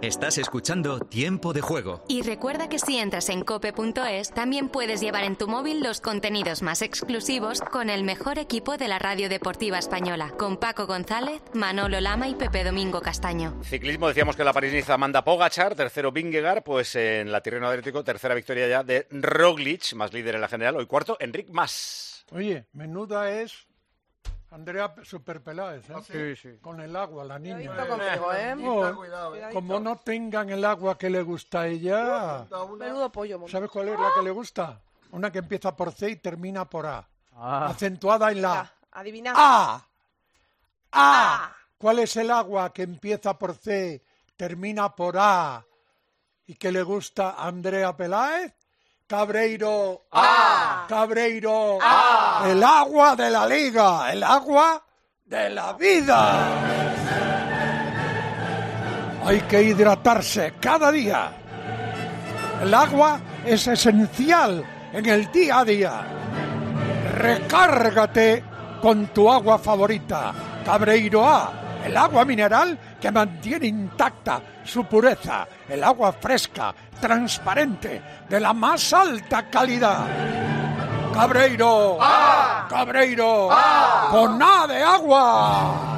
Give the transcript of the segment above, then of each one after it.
Estás escuchando Tiempo de Juego. Y recuerda que si entras en cope.es, también puedes llevar en tu móvil los contenidos más exclusivos con el mejor equipo de la radio deportiva española, con Paco González, Manolo Lama y Pepe Domingo Castaño. Ciclismo, decíamos que la París-Niza manda Pogachar, tercero Vingegaard, pues en la Tirreno Adriático, tercera victoria ya de Roglic, más líder en la general, hoy cuarto, Enric Mas. Oye, menuda es Andrea Super Peláez, ¿eh? Ah, sí, sí. Con el agua, la niña. Conmigo, ¿eh? Como no tengan el agua que le gusta a ella, Menudo pollo. ¿sabes cuál es la que le gusta? Una que empieza por C y termina por A. Ah. Acentuada en la Adivina. A. A. ¿Cuál es el agua que empieza por C, termina por A y que le gusta a Andrea Peláez? Cabreiro. A. Cabreiro. A. El agua de la liga, el agua de la vida. Hay que hidratarse cada día. El agua es esencial en el día a día. Recárgate con tu agua favorita, Cabreiro A, el agua mineral que mantiene intacta su pureza, el agua fresca, transparente, de la más alta calidad. Cabreiro, Cabreiro, con A de agua.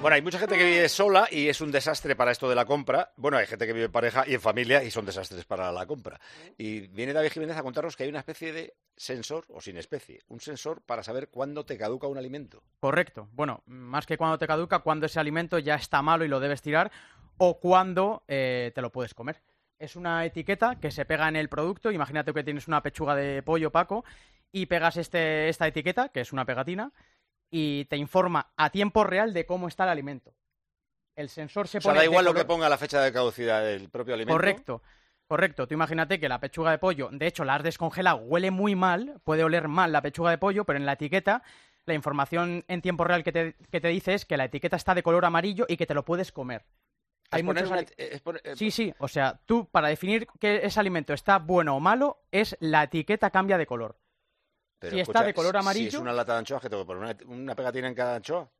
Bueno, hay mucha gente que vive sola y es un desastre para esto de la compra. Bueno, hay gente que vive en pareja y en familia y son desastres para la compra. Y viene David Jiménez a contarnos que hay una especie de sensor, o sin especie, un sensor para saber cuándo te caduca un alimento. Correcto. Bueno, más que cuando te caduca, cuando ese alimento ya está malo y lo debes tirar, o cuando eh, te lo puedes comer. Es una etiqueta que se pega en el producto. Imagínate que tienes una pechuga de pollo, Paco, y pegas este, esta etiqueta, que es una pegatina, y te informa a tiempo real de cómo está el alimento. El sensor se O sea, pone da igual lo que ponga la fecha de caducidad del propio alimento. Correcto, correcto. Tú imagínate que la pechuga de pollo, de hecho, la has descongelado, huele muy mal, puede oler mal la pechuga de pollo, pero en la etiqueta, la información en tiempo real que te, que te dice es que la etiqueta está de color amarillo y que te lo puedes comer. Hay muchos una eh, Sí, sí, o sea, tú para definir que ese alimento está bueno o malo, es la etiqueta cambia de color. Pero si está de color Si amarillo- es una lata de anchoas, que tengo que poner una, una pegatina en cada anchoa.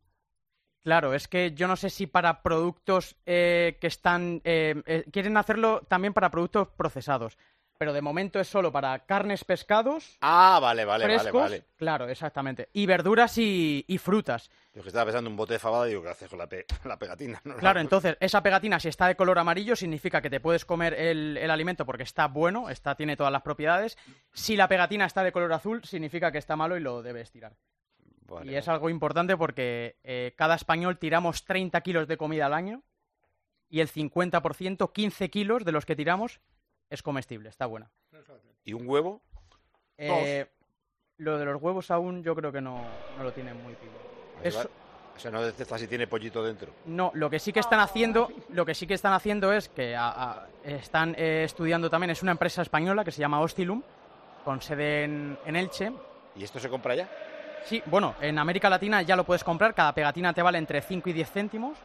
Claro, es que yo no sé si para productos eh, que están... eh, eh, quieren hacerlo también para productos procesados, pero de momento es solo para carnes, pescados, Ah, vale, vale, frescos, vale, vale. claro, exactamente, y verduras y, y frutas. Yo que estaba pensando en un bote de fabada y digo, ¿qué haces con la, pe- la pegatina? No. Claro, entonces esa pegatina si está de color amarillo significa que te puedes comer el, el alimento porque está bueno, está, tiene todas las propiedades. Si la pegatina está de color azul significa que está malo y lo debes tirar. Vale, y es algo importante porque eh, cada español tiramos 30 kilos de comida al año y el 50%, 15 kilos de los que tiramos, es comestible, está buena. ¿Y un huevo? Eh, lo de los huevos aún yo creo que no, no lo tienen muy pillado. Eso-. O sea, no detecta si tiene pollito dentro. No, lo que sí que están haciendo, lo que sí que están haciendo es que a- a- están eh, estudiando también, es una empresa española que se llama Ostilum, con sede en, en Elche. ¿Y esto se compra ya? Sí, bueno, en América Latina ya lo puedes comprar, cada pegatina te vale entre 5 y 10 céntimos.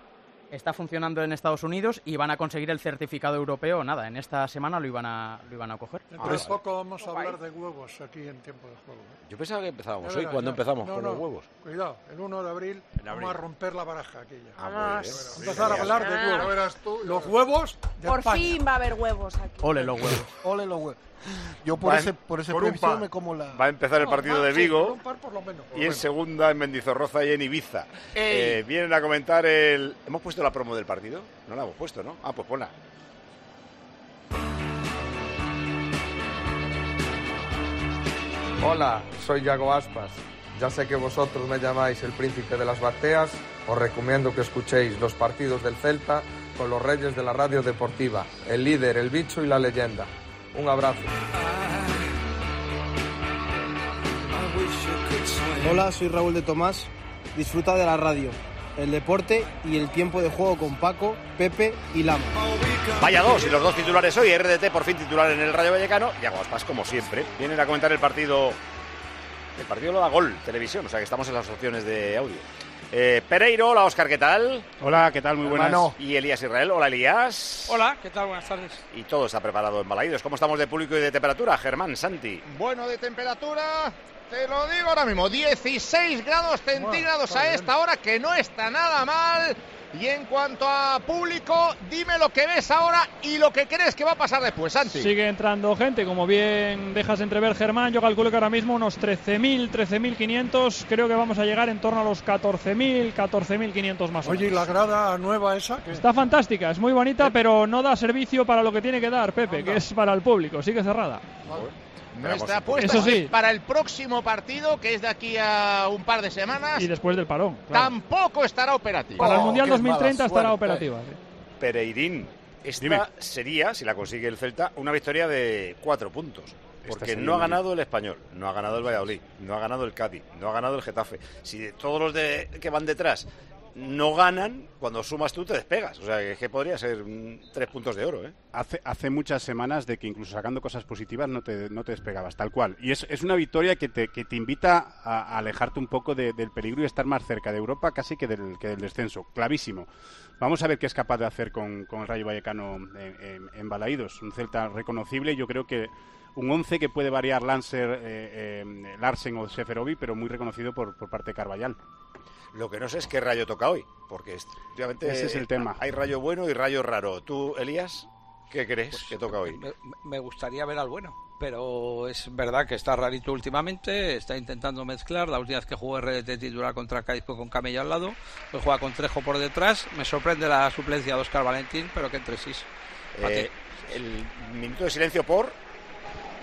Está funcionando en Estados Unidos y van a conseguir el certificado europeo. Nada, en esta semana lo iban a, lo iban a coger. Dentro de poco vamos a hablar de huevos aquí en tiempo de juego. ¿eh? Yo pensaba que empezábamos Ya hoy. verás, ¿Cuándo ya. empezamos No, con no, los huevos? Cuidado, el 1 de abril, vamos a romper la baraja aquí ya. Ah, Vamos. a empezar a hablar de Ah. huevos. Ya verás tú, ya Los huevos de Por España. fin va a haber huevos aquí. Ole los huevos. Ole los huevos. Yo por Va ese, por ese por par. me como la... Va a empezar el No, partido de sí, Vigo un par por lo menos. y en segunda en Mendizorroza y en Ibiza. Eh, vienen a comentar el... ¿Hemos puesto la promo del partido? No la hemos puesto, ¿no? Ah, pues ponla. Hola, soy Yago Aspas. Ya sé que vosotros me llamáis el príncipe de las bateas. Os recomiendo que escuchéis los partidos del Celta con los reyes de la radio deportiva, el líder, el bicho y la leyenda. Un abrazo. Hola, soy Raúl de Tomás. Disfruta de la radio, el deporte y el tiempo de juego con Paco, Pepe y Lama. Vaya dos, y los dos titulares hoy. RDT por fin titular en el Rayo Vallecano. Y Aguaspas, como siempre. Vienen a comentar el partido. El partido lo da gol, televisión. O sea que estamos en las opciones de audio. Eh, Pereiro, hola Oscar, ¿qué tal? Hola, ¿qué tal? Muy buenas. Hermano. Y Elías Israel, hola Elías. Hola, ¿qué tal? Buenas tardes. Y todo está preparado en Balaídos. ¿Cómo estamos de público y de temperatura? Germán, Santi. Bueno, de temperatura, te lo digo ahora mismo, 16 grados centígrados a bien. esta hora, que no está nada mal. Y en cuanto a público, dime lo que ves ahora y lo que crees que va a pasar después, Santi. Sigue entrando gente, como bien dejas entrever Germán, yo calculo que ahora mismo unos 13.000, 13.500, creo que vamos a llegar en torno a los 14.000, 14.500 más o Oye, ¿y menos. la grada nueva esa? ¿qué? Está fantástica, es muy bonita, pero no da servicio para lo que tiene que dar, Pepe, que es para el público, sigue cerrada. Nuestra apuesta Eso sí. es para el próximo partido, que es de aquí a un par de semanas. Y después del parón. claro. Tampoco estará operativo. Para el Oh, Mundial qué 2030 mala estará operativa. sí. Pereirín, esta Dime. sería, si la consigue el Celta, una victoria de cuatro puntos. Porque no ha ganado el Español, no ha ganado el Valladolid, no ha ganado el Cádiz, no ha ganado el Getafe. Si de todos los de, que van detrás no ganan, cuando sumas tú te despegas. O sea, que, podría ser mm, tres puntos de oro, ¿eh? Hace, hace muchas semanas de que incluso sacando cosas positivas no te, no te despegabas, tal cual. Y es, es una victoria que te, que te invita a, alejarte un poco de- del peligro y estar más cerca de Europa casi que del, que del descenso. Clavísimo. Vamos a ver qué es capaz de hacer con, con el Rayo Vallecano en, Balaídos. Un Celta reconocible. Yo creo que un 11 que puede variar Lancer, eh, eh, Larsen o Seferovic, pero muy reconocido por, por parte de Carvallal. Lo que no sé es qué rayo toca hoy, porque es- obviamente Ese es el tema. hay rayo bueno y rayo raro. ¿Tú, Elías, qué crees que toca hoy? Me, me gustaría ver al bueno, pero es verdad que está rarito últimamente, está intentando mezclar. La última vez que jugó RDT titular contra Cádiz fue con Camello al lado, hoy juega con Trejo por detrás. Me sorprende la suplencia de Oscar Valentín, pero que entre sí. Eh, el minuto de silencio por...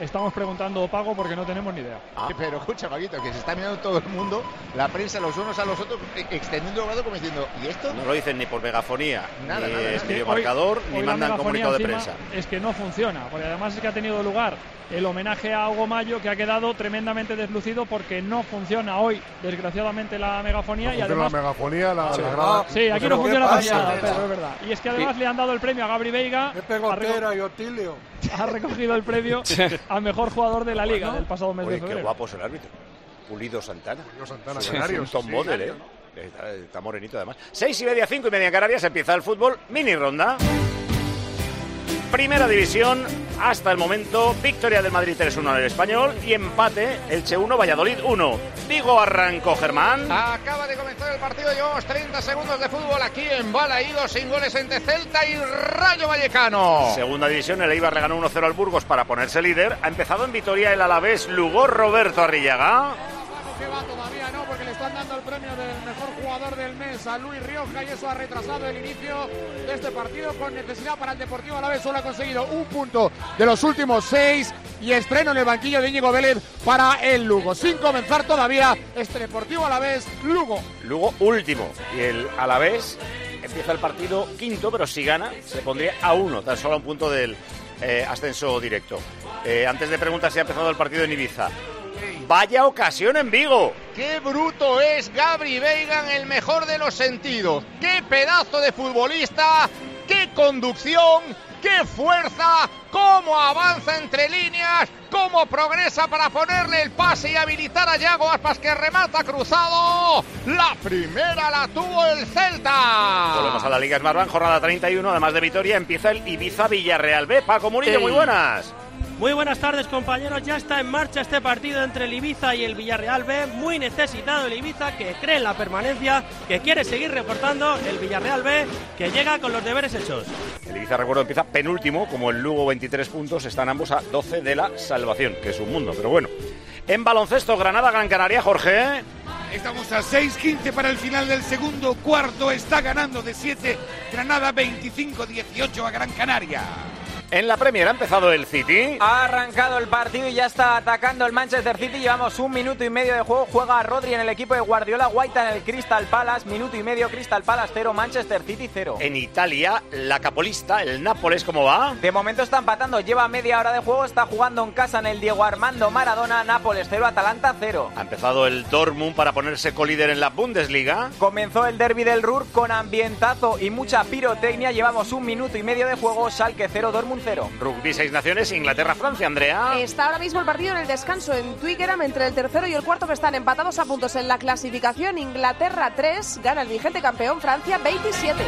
Estamos preguntando pago porque no tenemos ni idea. Pero escucha, Paquito, que se está mirando todo el mundo, la prensa los unos a los otros, e- extendiendo el brazo como diciendo, ¿y esto? No lo dicen ni por megafonía, Nada, ni nada, nada. es Es hoy- ni hoy mandan comunicado de prensa. Es que no funciona, porque además es que ha tenido lugar el homenaje a Hugo Mayo que ha quedado tremendamente deslucido porque no funciona hoy, desgraciadamente, la megafonía. y funciona además, la megafonía, la, Sí, la grada. Sí, aquí Pero no ¿qué funciona para pasa? nada, pero es verdad. Y es que además le han dado el premio a Gabri Veiga. Ha, Pegotera y Otilio. Ha recogido el premio al mejor jugador de la liga del pasado mes Oye, de qué febrero. guapo es el árbitro. Pulido Santana. Pulido Santana, Sí, Canarios, sí. model, ¿eh? Está, está morenito además. Seis y media, cinco y media en Canarias, empieza el fútbol. Mini ronda. Primera división, hasta el momento, victoria del Madrid 3-1 en el español y empate, Elche 1, Valladolid 1. Digo, arrancó Germán. Acaba de comenzar el partido, llevamos 30 segundos de fútbol aquí en Balaídos, sin goles entre Celta y Rayo Vallecano. Segunda división, el Eibar le ganó 1-0 al Burgos para ponerse líder. Ha empezado en Vitoria el Alavés Lugo Roberto Arrillaga. que va todavía no, porque le están dando el premio del del mes a Luis Rioja y eso ha retrasado el inicio de este partido con necesidad para el Deportivo Alavés. Solo ha conseguido un punto de los últimos seis y estreno en el banquillo de Íñigo Vélez para el Lugo. Sin comenzar todavía este Deportivo Alavés Lugo. Lugo último. Y el Alavés empieza el partido quinto, pero si gana se pondría a uno, tan solo a un punto del eh, ascenso directo. Eh, antes de preguntar si ha empezado el partido en Ibiza. Vaya ocasión en Vigo. Qué bruto es Gabri Veiga en el mejor de los sentidos. Qué pedazo de futbolista, qué conducción, qué fuerza, cómo avanza entre líneas, cómo progresa para ponerle el pase y habilitar a Yago Aspas que remata cruzado. La primera la tuvo el Celta. Volvemos a la Liga Smartbank, jornada 31, además de Vitoria, empieza el Ibiza Villarreal B. Paco Murillo, muy buenas. Muy buenas tardes compañeros, ya está en marcha este partido entre el Ibiza y el Villarreal B, muy necesitado el Ibiza que cree en la permanencia, que quiere seguir reportando el Villarreal B que llega con los deberes hechos. El Ibiza, recuerdo, empieza penúltimo, como el Lugo 23 puntos, están ambos a 12 de la salvación, que es un mundo, pero bueno. En baloncesto, Granada, Gran Canaria, Jorge. Estamos a 6-15 para el final del segundo cuarto. Está ganando de 7 Granada 25-18 a Gran Canaria. En la Premier ha empezado el City. Ha arrancado el partido y ya está atacando el Manchester City. Llevamos un minuto y medio de juego. Juega Rodri en el equipo de Guardiola, White en el Crystal Palace. Minuto y medio, Crystal Palace 0, Manchester City 0. En Italia, la capolista, el Nápoles, ¿cómo va? De momento está empatando, lleva media hora de juego, está jugando en casa en el Diego Armando Maradona, Nápoles 0, Atalanta 0. Ha empezado el Dortmund para ponerse colíder en la Bundesliga. Comenzó el derby del Ruhr con ambientazo y mucha pirotecnia. Llevamos un minuto y medio de juego, Schalke 0, Dortmund 0. Rugby Seis Naciones, Inglaterra-Francia, Andrea. Está ahora mismo el partido en el descanso en Twickenham entre el tercero y el cuarto que están empatados a puntos en la clasificación. Inglaterra 3, gana el vigente campeón Francia 27.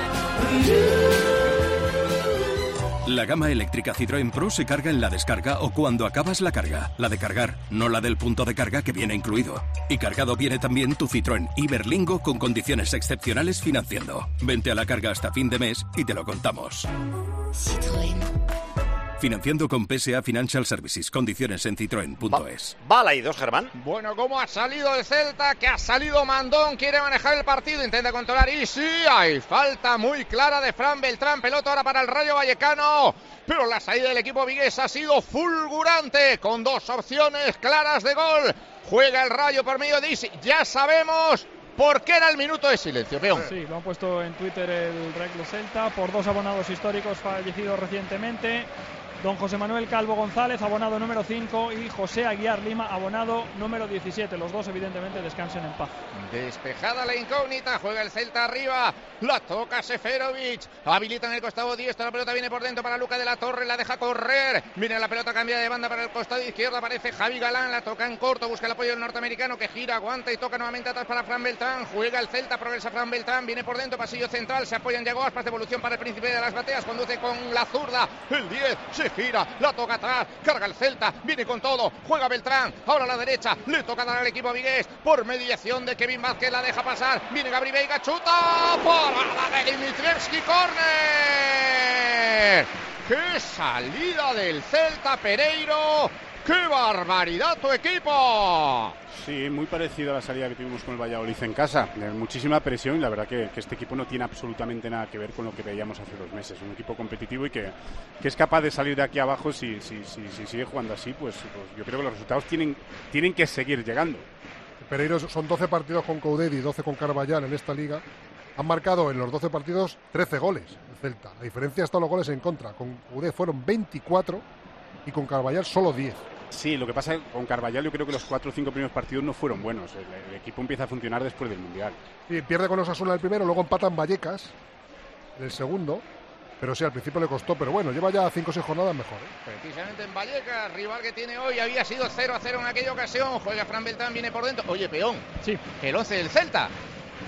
La gama eléctrica Citroën Pro se carga en la descarga o cuando acabas la carga. La de cargar, no la del punto de carga que viene incluido. Y cargado viene también tu Citroën Iberlingo con condiciones excepcionales financiando. Vente a la carga hasta fin de mes y te lo contamos. Financiando con PSA Financial Services. Condiciones en citroen.es. Bala y dos, Germán. Bueno, ¿cómo ha salido el Celta? Que ha salido Mandón, quiere manejar el partido, intenta controlar y sí, hay falta muy clara de Fran Beltrán, pelota ahora para el Rayo Vallecano, pero la salida del equipo vigués ha sido fulgurante, con dos opciones claras de gol. Juega el Rayo por medio de Isi, ya sabemos por qué era el minuto de silencio, peón. Sí, lo han puesto en Twitter el Reclo Celta por dos abonados históricos fallecidos recientemente. Don José Manuel Calvo González, abonado número 5, y José Aguiar Lima, abonado número 17. Los dos, evidentemente, descansen en paz. Despejada la incógnita, juega el Celta arriba, la toca Seferovic, habilita en el costado diestro, la pelota viene por dentro para Luca de la Torre, la deja correr, viene la pelota cambiada de banda para el costado izquierdo, aparece Javi Galán, la toca en corto, busca el apoyo del norteamericano que gira, aguanta y toca nuevamente atrás para Fran Beltrán, juega el Celta, progresa Fran Beltrán, viene por dentro, pasillo central, se apoya en Diego Aspas, devolución para el príncipe de las bateas, conduce con la zurda, el 10, se gira, la toca atrás, carga el Celta, viene con todo, juega Beltrán, ahora a la derecha, le toca dar al equipo Vigués, por mediación de Kevin Vázquez, la deja pasar, viene Gabri Veiga, chuta, por de Dimitrievski, córner. ¡Qué salida del Celta Pereiro! ¡Qué barbaridad tu equipo! Sí, muy parecido a la salida que tuvimos con el Valladolid en casa. Muchísima presión y la verdad que, que, este equipo no tiene absolutamente nada que ver con lo que veíamos hace dos meses. Un equipo competitivo y que, que es capaz de salir de aquí abajo si, si, si, si sigue jugando así, pues, pues, yo creo que los resultados tienen, tienen que seguir llegando. Pereiro son 12 partidos con Coudet y 12 con Carballal en esta liga. Han marcado en los 12 partidos 13 goles el Celta. La diferencia está los goles en contra. Con Coudet fueron 24 y con Carballal solo 10. Sí, lo que pasa con Carballal, yo creo que los cuatro o cinco primeros partidos no fueron buenos. El, el, equipo empieza a funcionar después del Mundial. Sí, pierde con Osasuna el primero, luego empatan Vallecas el segundo. Pero sí, al principio le costó, pero bueno, lleva ya cinco o seis jornadas mejor. ¿eh? Precisamente en Vallecas, rival que tiene hoy, había sido 0 a 0 en aquella ocasión. Juega Fran Beltrán, viene por dentro. Oye, peón. Sí. El 11 del Celta.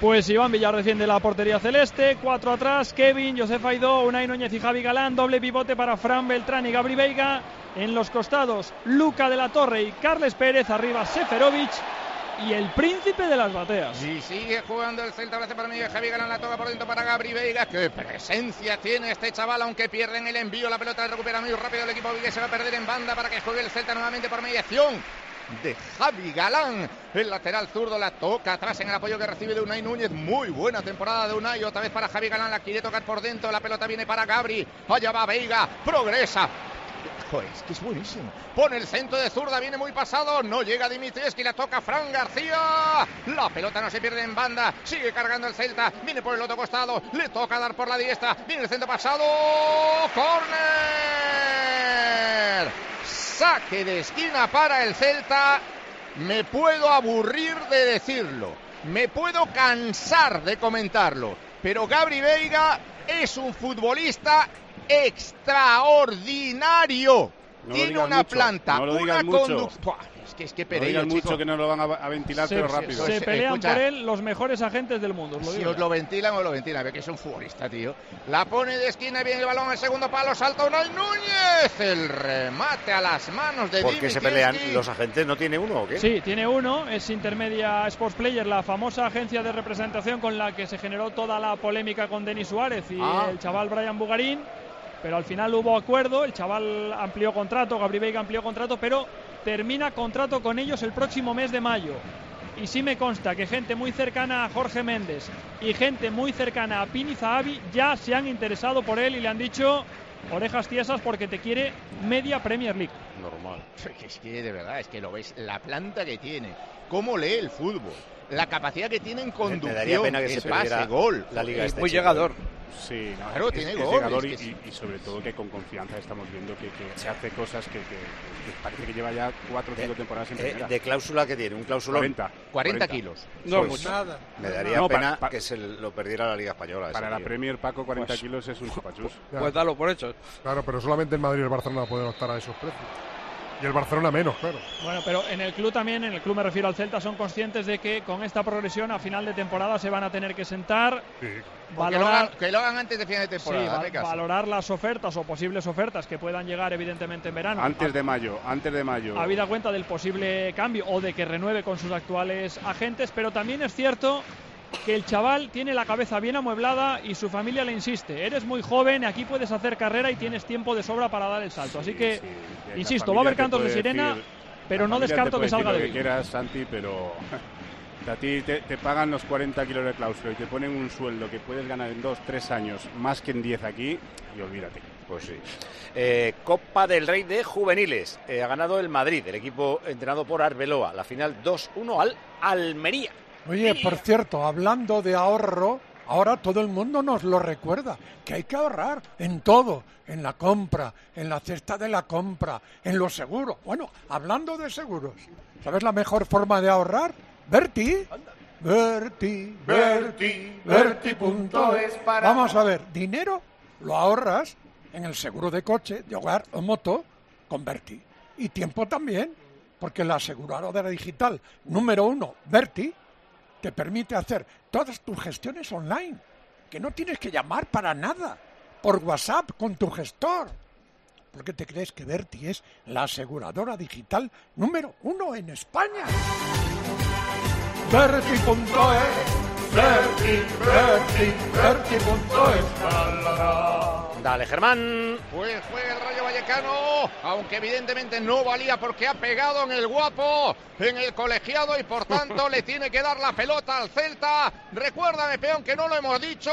Pues Iván Villar defiende la portería celeste, cuatro atrás, Kevin, Josef Aidó, Unai Núñez y Javi Galán, doble pivote para Fran Beltrán y Gabri Veiga, en los costados Luca de la Torre y Carles Pérez, arriba Seferovic y el príncipe de las bateas. Y sigue jugando el Celta, hace para medio, Javi Galán la toca por dentro para Gabri Veiga, qué presencia tiene este chaval, aunque pierden el envío, la pelota recupera muy rápido el equipo que se va a perder en banda para que juegue el Celta nuevamente por mediación de Javi Galán. El lateral zurdo la toca atrás en el apoyo que recibe de Unai Núñez. Muy buena temporada de Unai. Otra vez para Javi Galán. La quiere tocar por dentro. La pelota viene para Gabri. Allá va Veiga. Progresa. Es que es buenísimo. Pone el centro de zurda, viene muy pasado. No llega Dimitrievski, la toca Fran García. La pelota no se pierde en banda. Sigue cargando el Celta. Viene por el otro costado. Le toca dar por la diestra. Viene el centro pasado. ¡Corner! Saque de esquina para el Celta. Me puedo aburrir de decirlo. Me puedo cansar de comentarlo. Pero Gabri Veiga es un futbolista extraordinario. No Tiene una mucho, planta, no una conducción. Es que es que Pereiro, mucho que no lo van a, ventilar, Se, pero rápido. se pelean Escucha. por él los mejores agentes del mundo. os lo Si digo os lo ventilan o lo ventilan, ve que es un futbolista, tío. La pone de esquina y viene el balón al segundo palo, salta Unai Núñez. El remate a las manos de ¿Por qué se pelean los agentes? ¿No tiene uno o qué? Sí, tiene uno, es Intermedia Sports Player, la famosa agencia de representación con la que se generó toda la polémica con Denis Suárez y Ah. el chaval Brian Bugarín, pero al final hubo acuerdo, el chaval amplió contrato, Gabri Veiga amplió contrato, pero termina contrato con ellos el próximo mes de mayo. Y sí me consta que gente muy cercana a Jorge Méndez y gente muy cercana a Pini Zahavi ya se han interesado por él y le han dicho orejas tiesas porque te quiere media Premier League. Normal. Es que de verdad, es que lo ves, la planta que tiene, cómo lee el fútbol, la capacidad que tiene en conducción, Me daría pena que se pase, perdiera gol. la liga Es este muy chico. llegador. Sí, no, Claro, es, tiene es gol, llegador es y, que y- y sobre todo que con confianza estamos viendo que, que se hace cosas que, que- que parece que lleva ya cuatro o cinco temporadas en Eh, primera. de cláusula que tiene, un cláusula 40. 40 kilos. No, Pues mucho. nada. Me daría No, pena que se lo perdiera la Liga Española. Para la tío. Premier, Paco, 40 Pues- kilos es un chupachus. Pues dalo por hecho. Claro, pero solamente en Madrid y el Barcelona pueden optar a esos precios. Y el Barcelona menos, claro. Bueno, pero en el club también, en el club me refiero al Celta, son conscientes de que con esta progresión a final de temporada se van a tener que sentar, Que lo, valorar, hagan, que lo hagan antes de final de sí, temporada. valorar las ofertas o posibles ofertas que puedan llegar evidentemente en verano. Antes de mayo, antes de mayo. habida cuenta del posible cambio o de que renueve con sus actuales agentes, pero también es cierto que el chaval tiene la cabeza bien amueblada y su familia le insiste, eres muy joven, aquí puedes hacer carrera y tienes tiempo de sobra para dar el salto. Así que, insisto, va a haber cantos de sirena, decir- pero no descarto puede que salga decir de lo que quieras, Santi, pero a ti te, te pagan los 40 kilos de claustro y te ponen un sueldo que puedes ganar en 2, 3 años más que en 10 aquí y olvídate. Pues sí. Eh, Copa del Rey de Juveniles. Eh, ha ganado el Madrid, el equipo entrenado por Arbeloa. La final 2-1 al Almería. Oye, por cierto, hablando de ahorro, ahora todo el mundo nos lo recuerda, que hay que ahorrar en todo, en la compra, en la cesta de la compra, en los seguros. Bueno, hablando de seguros, ¿sabes la mejor forma de ahorrar? Berti. Berti, Berti, Berti.es. para- Vamos a ver, dinero lo ahorras en el seguro de coche, de hogar o moto con Berti. Y tiempo también, porque la aseguradora digital número uno, Berti, te permite hacer todas tus gestiones online, que no tienes que llamar para nada, por WhatsApp con tu gestor. ¿Por qué te crees que Berti es la aseguradora digital número uno en España? Berti.es, Berti, Berti, Berti.es. Dale, Germán. Pues fue el Rayo Vallecano, aunque evidentemente no valía porque ha pegado en el guapo, en el colegiado y por tanto le tiene que dar la pelota al Celta. Recuérdame, peón, que no lo hemos dicho.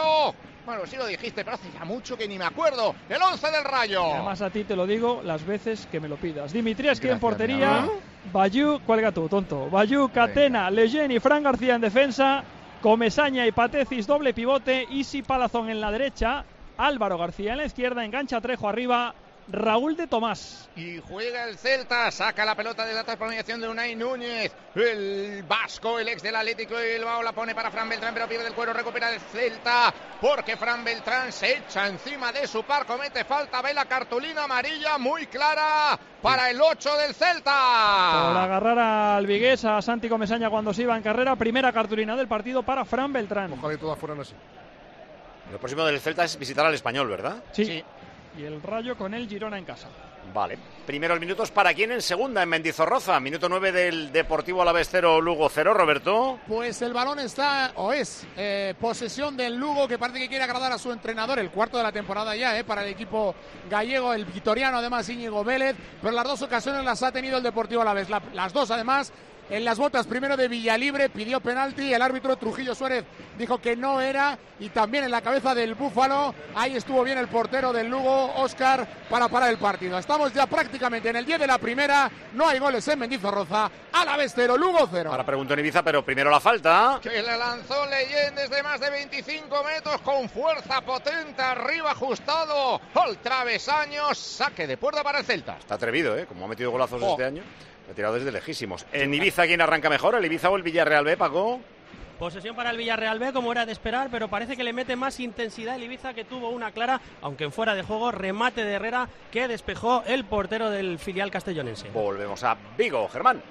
Bueno, sí lo dijiste, pero hace ya mucho que ni me acuerdo. El 11 del Rayo. Y además a ti te lo digo las veces que me lo pidas. Dimitrievski en Gracias, portería, amor. Bayú, cuelga tú, tonto. Bayú, Catena, Leyen y Fran García en defensa, Comesaña y Patecis doble pivote, Isi Palazón en la derecha, Álvaro García en la izquierda, engancha Trejo arriba, Raúl de Tomás. Y juega el Celta, saca la pelota de la transformación de Unai Núñez. El vasco, el ex del Atlético de Bilbao, la pone para Fran Beltrán, pero pierde el cuero, recupera el Celta. Porque Fran Beltrán se echa encima de su par, comete falta, ve la cartulina amarilla muy clara para el 8 del Por Celta. agarrar al Vigués, a Santi Comesaña cuando se iba en carrera, primera cartulina del partido para Fran Beltrán. Ojalá y todas fueran así. Lo próximo del Celta es visitar al español, ¿verdad? Sí. Y el Rayo con el Girona en casa. Vale. Primeros minutos para quién en segunda, en Mendizorroza. Minuto 9 del Deportivo Alavés 0, Lugo 0, Roberto. Pues el balón está, o es, eh, posesión del Lugo, que parece que quiere agradar a su entrenador, el cuarto de la temporada ya, eh, para el equipo gallego, el vitoriano, además Íñigo Vélez, pero las dos ocasiones las ha tenido el Deportivo a la vez, las dos además. En las botas primero de Villalibre pidió penalti, el árbitro Trujillo Suárez dijo que no era y también en la cabeza del Búfalo, ahí estuvo bien el portero del Lugo, Oscar, para parar el partido. Estamos ya prácticamente en el 10 de la primera, no hay goles en Mendizorroza, a la vez cero, Lugo cero. Ahora pregunto en Ibiza, pero primero la falta. Que le lanzó Leyen desde más de 25 metros con fuerza potente, arriba ajustado al travesaño, saque de puerta para el Celta. Está atrevido, ¿eh? Como ha metido golazos Oh. este año. Ha tirado desde lejísimos. En Ibiza, ¿quién arranca mejor? ¿El Ibiza o el Villarreal B, Paco? Posesión para el Villarreal B, como era de esperar, pero parece que le mete más intensidad el Ibiza, que tuvo una clara, aunque en fuera de juego, remate de Herrera, que despejó el portero del filial castellonense. Volvemos a Vigo, Germán.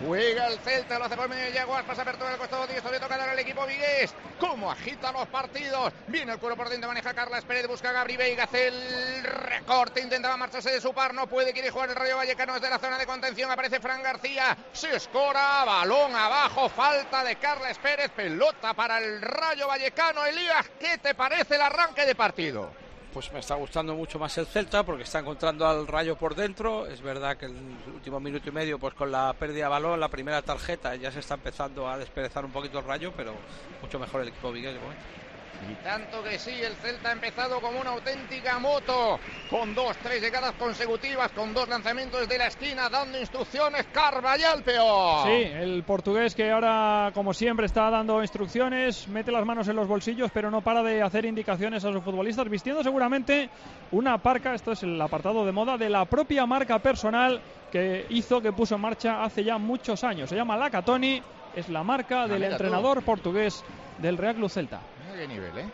Juega el Celta, lo hace por medio de Jaguar, pasa apertura del costado diestro, le toca dar al equipo Vigués. ¿Cómo agita los partidos? Viene el cuero por dentro, maneja Carlas Pérez, busca a Gabri Veiga, hace el recorte, intentaba marcharse de su par, no puede, quiere jugar el Rayo Vallecano desde la zona de contención, aparece Fran García, se escora, balón abajo, falta de Carles Pérez, pelota para el Rayo Vallecano. Elías, ¿qué te parece el arranque de partido? Pues me está gustando mucho más el Celta porque está encontrando al Rayo por dentro. Es verdad que el último minuto y medio, pues con la pérdida de balón, la primera tarjeta, ya se está empezando a desperezar un poquito el Rayo, pero mucho mejor el equipo Vigués de momento. Y tanto que sí, el Celta ha empezado como una auténtica moto, con dos, tres llegadas consecutivas, con dos lanzamientos de la esquina, dando instrucciones, Carvallal peor. Sí, el portugués que ahora, como siempre, está dando instrucciones, mete las manos en los bolsillos, pero no para de hacer indicaciones a sus futbolistas, vistiendo seguramente una parca, esto es el apartado de moda, de la propia marca personal que hizo, que puso en marcha hace ya muchos años. Se llama Lacatoni, es la marca del mira tú. entrenador portugués del Real Club Celta. Mira qué nivel, ¿eh?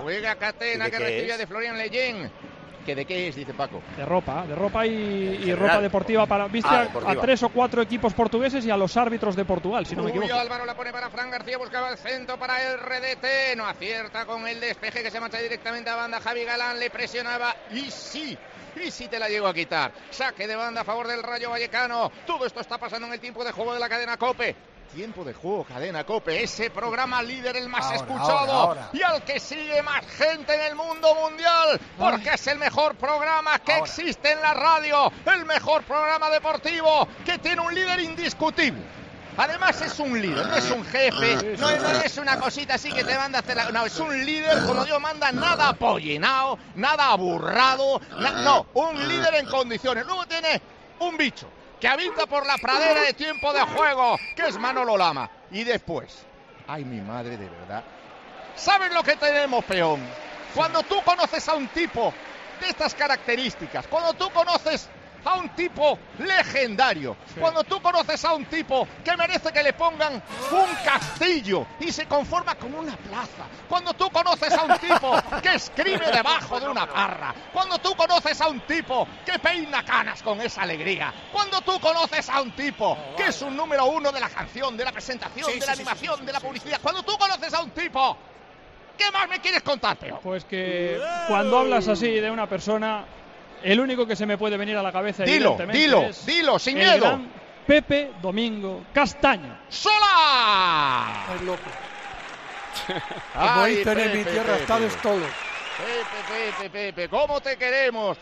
Juega Catena ¿Y de que recibe es? de Florian Leyen. ¿Que de qué es? Dice Paco. De ropa, de ropa y, y ropa deportiva para. Viste Ah, a- deportiva. a tres o cuatro equipos portugueses y a los árbitros de Portugal, si no me equivoco. Álvaro la pone para Fran García, buscaba el centro para el RDT, no acierta con el despeje que se marcha directamente a banda. Javi Galán le presionaba y sí. Y si te la llego a quitar. Saque de banda a favor del Rayo Vallecano. Todo esto está pasando en el tiempo de juego de la cadena Cope. Tiempo de juego, cadena Cope. Ese programa líder, el más Ahora, escuchado. ahora, ahora. Y al que sigue más gente en el mundo mundial. Porque es el mejor programa que existe en la radio. El mejor programa deportivo. Que tiene un líder indiscutible. Además es un líder, no es un jefe, no, no es una cosita así que te manda a hacer la... No, es un líder, como Dios manda, nada apollinado, nada aburrado, na- no, un líder en condiciones. Luego tiene un bicho que habita por la pradera de tiempo de juego, que es Manolo Lama. Y después, ay mi madre de verdad, ¿sabes lo que tenemos, peón? Cuando tú conoces a un tipo de estas características, cuando tú conoces a un tipo legendario, cuando tú conoces a un tipo que merece que le pongan un castillo y se conforma con una plaza, cuando tú conoces a un tipo que escribe debajo de una barra, cuando tú conoces a un tipo que peina canas con esa alegría, cuando tú conoces a un tipo que es un número uno de la canción, de la presentación, Sí, de la sí, sí, animación, de la publicidad, cuando tú conoces a un tipo, ¿qué más me quieres contar, peón? Pues que cuando hablas así de una persona, el único que se me puede venir a la cabeza Dilo, evidentemente, dilo, es dilo, sin el miedo. gran Pepe Domingo Castaño. ¡Sola! Es loco. Como Ay, dicen en mi Pepe, tierra, está Pepe. Pepe, Pepe, Pepe, ¿cómo te queremos?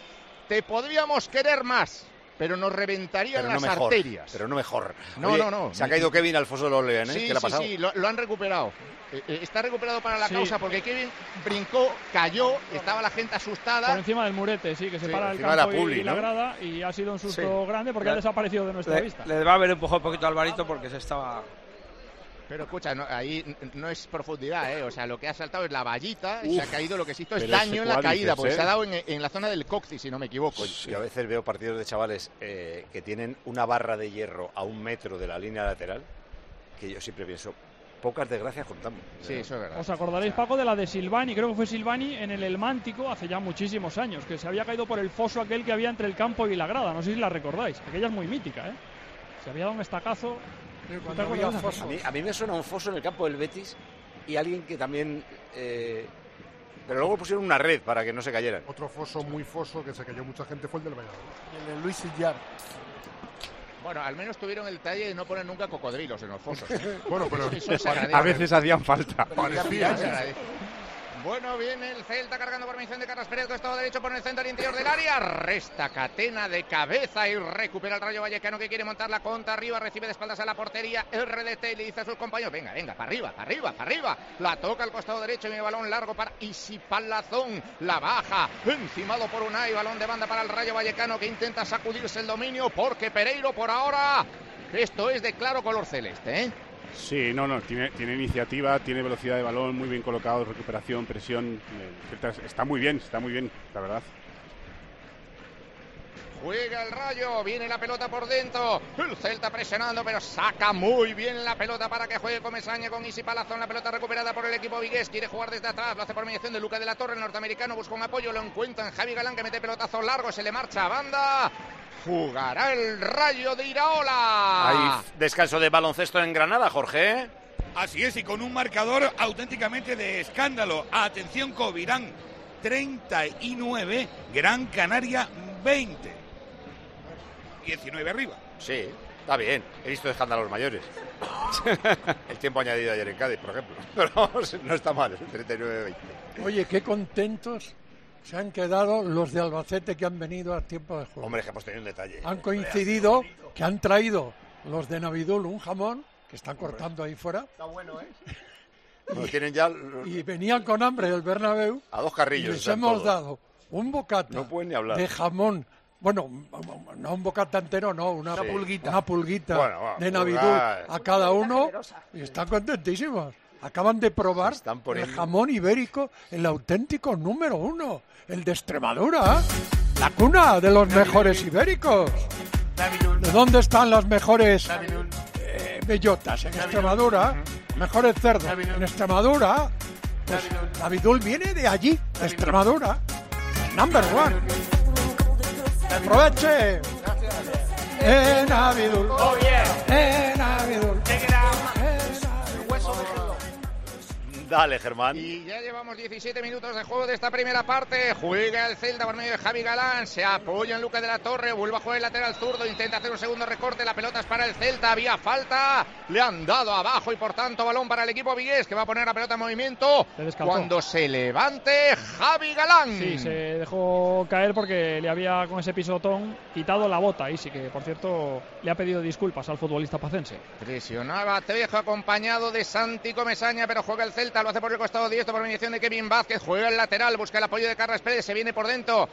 Te podríamos querer más, pero nos reventarían Pero no las mejor. arterias. Pero no mejor. No, Oye, no, no. Se ha caído Kevin al foso de los Leones. Sí, ¿Qué le ha sí, pasado? sí, lo, lo han recuperado. Eh, eh, está recuperado para la Sí. causa porque Kevin brincó, cayó, estaba la gente asustada. Por encima del murete, sí, que Sí, separa el encima de la campo y- publi, y la ¿no? grada y ha sido un susto Sí. grande porque Le- ha desaparecido de nuestra Le, vista. le va a haber empujado un poquito a Alvarito porque se estaba. Pero escucha, no, ahí no es profundidad, ¿eh? O sea, lo que ha saltado es la vallita, Uf, se ha caído, lo que se hizo es daño en la caída, cuádriceps, porque ¿eh? se ha dado en, en la zona del coxis, si no me equivoco. Yo a veces veo partidos de chavales eh, que tienen una barra de hierro a un metro de la línea lateral, que yo siempre pienso, pocas desgracias contamos. Sí, eso es verdad. Os acordaréis, Paco, de la de Silvani, creo que fue Silvani en el El Mántico hace ya muchísimos años, que se había caído por el foso aquel que había entre el campo y la grada. No sé si la recordáis, aquella es muy mítica, ¿eh? Se había dado un estacazo. A mí, a mí me suena un foso en el campo del Betis y alguien que también... eh, pero luego pusieron una red para que no se cayeran. Otro foso muy foso que se cayó mucha gente fue el del Valladolid. El de Luis Sillar. Bueno, al menos tuvieron el detalle de no poner nunca cocodrilos en los fosos. ¿eh? Bueno, pero. A veces hacían falta. Parecía. Bueno, viene el Celta cargando por mención de Carlos Pérez, costado derecho por el centro interior del área. Resta catena de cabeza y recupera el Rayo Vallecano que quiere montar la conta arriba. Recibe de espaldas a la portería. RDT le dice a sus compañeros: Venga, venga, para arriba, para arriba, para arriba. La toca al costado derecho y el balón largo para Isipalazón. La baja, encimado por Unai. Balón de banda para el Rayo Vallecano que intenta sacudirse el dominio porque Pereiro por ahora. Esto es de claro color celeste, ¿eh? Sí, no, no, tiene, tiene iniciativa, tiene velocidad de balón, muy bien colocado, recuperación, presión. eh, Está muy bien, está muy bien, la verdad. Juega el rayo, viene la pelota por dentro. El Celta presionando, pero saca muy bien la pelota para que juegue Comesaña con Isi Palazón. La pelota recuperada por el equipo vigués. Quiere jugar desde atrás, lo hace por mediación de Luca de la Torre. El norteamericano busca un apoyo, lo encuentra en Javi Galán que mete pelotazo largo, se le marcha a banda. Jugará el rayo de Iraola. Hay descanso de baloncesto en Granada, Jorge. Así es, y con un marcador auténticamente de escándalo. Atención, Covirán 39, Gran Canaria 20. 19 arriba. Sí, está bien. He visto escándalos mayores. el tiempo añadido ayer en Cádiz, por ejemplo. Pero vamos, no está mal, es un 39-20. Oye, qué contentos se han quedado los de Albacete que han venido a tiempo de juego. Hombre, es que hemos tenido un detalle. Han coincidido que han traído los de Navidul un jamón que están cortando ahí fuera Está bueno, ¿eh? Bueno, tienen ya y venían con hambre del Bernabéu a dos y carrillos. les están hemos todos. dado un bocata No pueden ni hablar. de jamón. Bueno, no un bocata entero, no, una, Sí. pulguita. Una pulguita Bueno, bueno, de Navidul a cada uno y están contentísimos. Acaban de probar están poniendo- el jamón ibérico, el auténtico número uno, el de Extremadura, la cuna de los mejores ibéricos. ¿De dónde están las mejores eh, bellotas? En Extremadura. Mejores cerdos. En Extremadura. Pues Navidul viene de allí, de Extremadura. number one. Aproveche. En Abidul. Oh, yeah. En Abidul. Dale, Germán. Y ya llevamos 17 minutos de juego de esta primera parte. Juega el Celta por medio de Javi Galán. Se apoya en Lucas de la Torre. Vuelve a jugar el lateral zurdo. Intenta hacer un segundo recorte. La pelota es para el Celta. Había falta. Le han dado abajo y por tanto balón para el equipo Vigués que va a poner la pelota en movimiento. Se. Cuando se levante Javi Galán. Sí, se dejó caer porque le había con ese pisotón quitado la bota. Y sí que, por cierto, le ha pedido disculpas al futbolista pacense. Presionaba Trejo acompañado de Santi Comesaña, pero juega el Celta, lo hace por el costado diestro por mediación de Kevin Vázquez, juega el lateral, busca el apoyo de Carlos Pérez, se viene por dentro.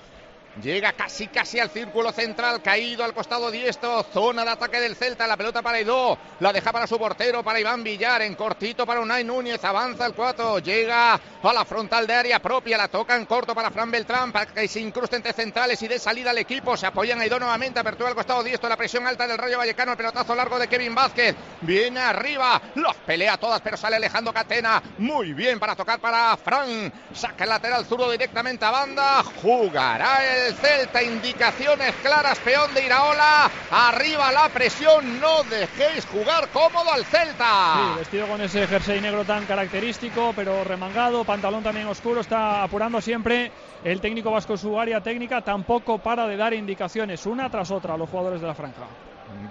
Llega casi casi al círculo central, caído al costado diestro, zona de ataque del Celta, la pelota para Edo, la deja para su portero, para Iván Villar, en cortito para Unai Núñez, avanza el 4, llega a la frontal de área propia, la toca en corto para Fran Beltrán, para que se incruste entre centrales y de salida al equipo, se apoyan a Edo nuevamente, apertura al costado diestro, la presión alta del Rayo Vallecano, el pelotazo largo de Kevin Vázquez, viene arriba, los pelea todas, pero sale Alejandro Catena, muy bien para tocar para Fran, saca el lateral zurdo directamente a banda, jugará el Celta, indicaciones claras, peón de Iraola, arriba la presión, no dejéis jugar cómodo al Celta. Vestido con ese jersey negro tan característico, pero remangado, pantalón también oscuro, está apurando siempre el técnico vasco su área técnica, tampoco para de dar indicaciones una tras otra a los jugadores de la franja.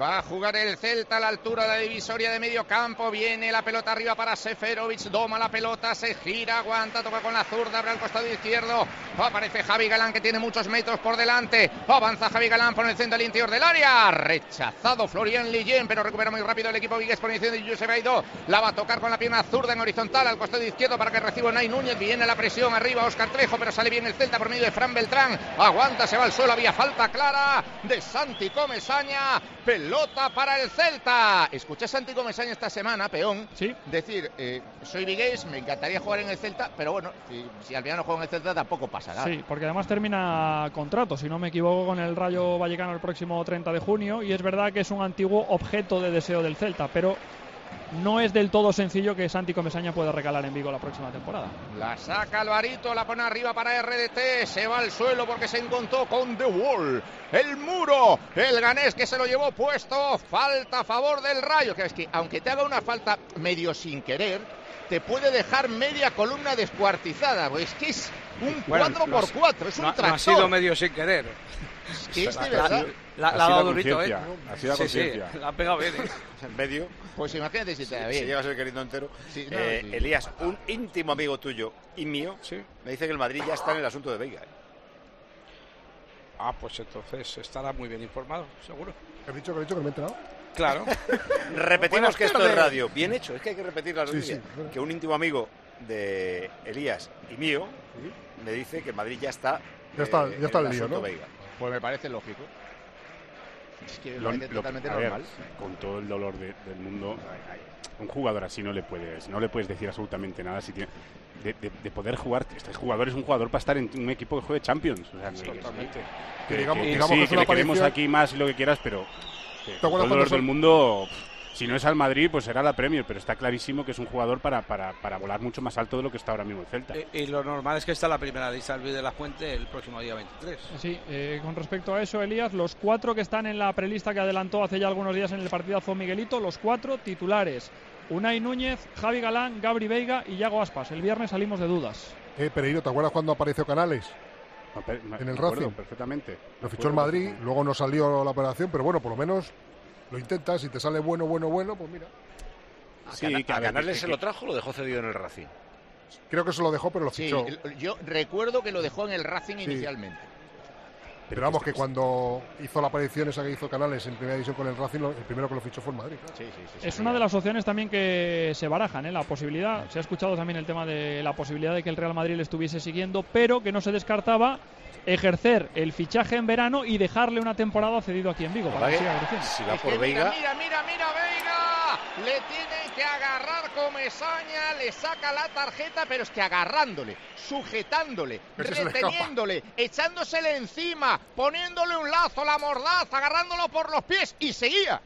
Va a jugar el Celta a la altura de la divisoria de medio campo. Viene la pelota arriba para Seferovic. Doma la pelota, se gira, aguanta, toca con la zurda, abre al costado izquierdo. Aparece Javi Galán que tiene muchos metros por delante. Avanza Javi Galán por el centro del interior del área. Rechazado Florian Lillén, pero recupera muy rápido el equipo Vigues por de Josep Aidó. La va a tocar con la pierna zurda en horizontal al costado izquierdo para que reciba Nay Núñez. Viene la presión arriba Oscar Trejo, pero sale bien el Celta por medio de Fran Beltrán. Aguanta, se va al suelo. Había falta clara de Santi Comesaña. Pelota para el Celta. Escuché a Santi Comesaña esta semana, peón, ¿Sí? decir, eh, soy vigués, me encantaría jugar en el Celta, pero bueno, si, si al final no juego en el Celta tampoco pasa nada. Sí, porque además termina contrato, si no me equivoco, con el Rayo Vallecano el próximo 30 de junio. Y es verdad que es un antiguo objeto de deseo del Celta, pero no es del todo sencillo que Santi Comesaña pueda recalar en Vigo la próxima temporada. La saca Alvarito, la pone arriba para RDT, se va al suelo porque se encontró con The Wall, el muro, el ganés que se lo llevó puesto, falta a favor del Rayo, que es que aunque te haga una falta medio sin querer, te puede dejar media columna descuartizada, pues es que es un Bueno, 4 lo por has- 4 es un no, no tractor. ha sido medio sin querer. Es que es de La- verdad. La, Ha la ha sido dado durito, ¿eh? ha sido Sí, sí, conciencia. la ha pegado bien. ¿eh? En medio. Pues imagínate si te da Si bien. llegas el querido entero. Sí, no, Eh, sí. Elías, un íntimo amigo tuyo y mío me dice que el Madrid ya está en el asunto de Veiga. ¿eh? Ah, pues entonces estará muy bien informado, seguro. ¿Qué has dicho? ¿Qué has dicho? ¿Que me he enterado? Claro. Repetimos que esto es radio. Bien hecho, es que hay que repetir la noticia. sí, claro. Que un íntimo amigo de Elías y mío me dice que el Madrid ya está. Ya está- eh, ya está en el lío, asunto ¿no? Veiga. Pues me parece lógico. Es que me Lo- parece lo- totalmente a ver, normal. con todo el dolor de- del mundo, un jugador así no le puedes, no le puedes decir absolutamente nada si tiene de, de- de poder jugar. Este jugador es un jugador para estar en un equipo que juegue Champions. O sea, que- Totalmente. que, Que digamos- que- digamos sí, que es que una le queremos aquí más y lo que quieras, pero que ¿Te con acuerdas todo el dolor del mundo, pff, si no es al Madrid, pues será la Premier, pero está clarísimo que es un jugador para, para, para volar mucho más alto de lo que está ahora mismo el Celta. Y, y lo normal es que está la primera lista Luis de la Fuente el próximo día 23. Sí, eh, con respecto a eso, Elías, los cuatro que están en la prelista que adelantó hace ya algunos días en el partidazo Miguelito, los cuatro titulares. Unai Núñez, Javi Galán, Gabri Veiga y Yago Aspas. El viernes salimos de dudas. Eh, Pereiro, ¿te acuerdas cuando apareció Canales? En el Racing. perfectamente. Lo fichó el Madrid, perfectamente. luego no salió la operación, pero bueno, por lo menos lo intentas. Si te sale bueno, bueno, bueno, pues mira. A, Sí, Cana- que a a ver, Canales que- se que- lo trajo o lo dejó cedido en el Racing. Creo que se lo dejó, pero lo fichó. yo recuerdo que lo dejó en el Racing Sí. inicialmente. Pero vamos, que cuando hizo la aparición esa que hizo Canales en primera división con el Racing, el primero que lo fichó fue el Madrid. claro. Sí, sí, sí, Es una de las opciones también que se barajan, ¿eh? la posibilidad. Se ha escuchado también el tema de la posibilidad de que el Real Madrid le estuviese siguiendo, pero que no se descartaba ejercer el fichaje en verano y dejarle una temporada cedido aquí en Vigo para que siga creciendo. Si va Es por que Veiga, Mira, mira, mira, Veiga. Le tienen que agarrar Comesaña, le saca la tarjeta, pero es que agarrándole, sujetándole, reteniéndole, echándosele encima, poniéndole un lazo, la mordaza, agarrándolo por los pies y seguía.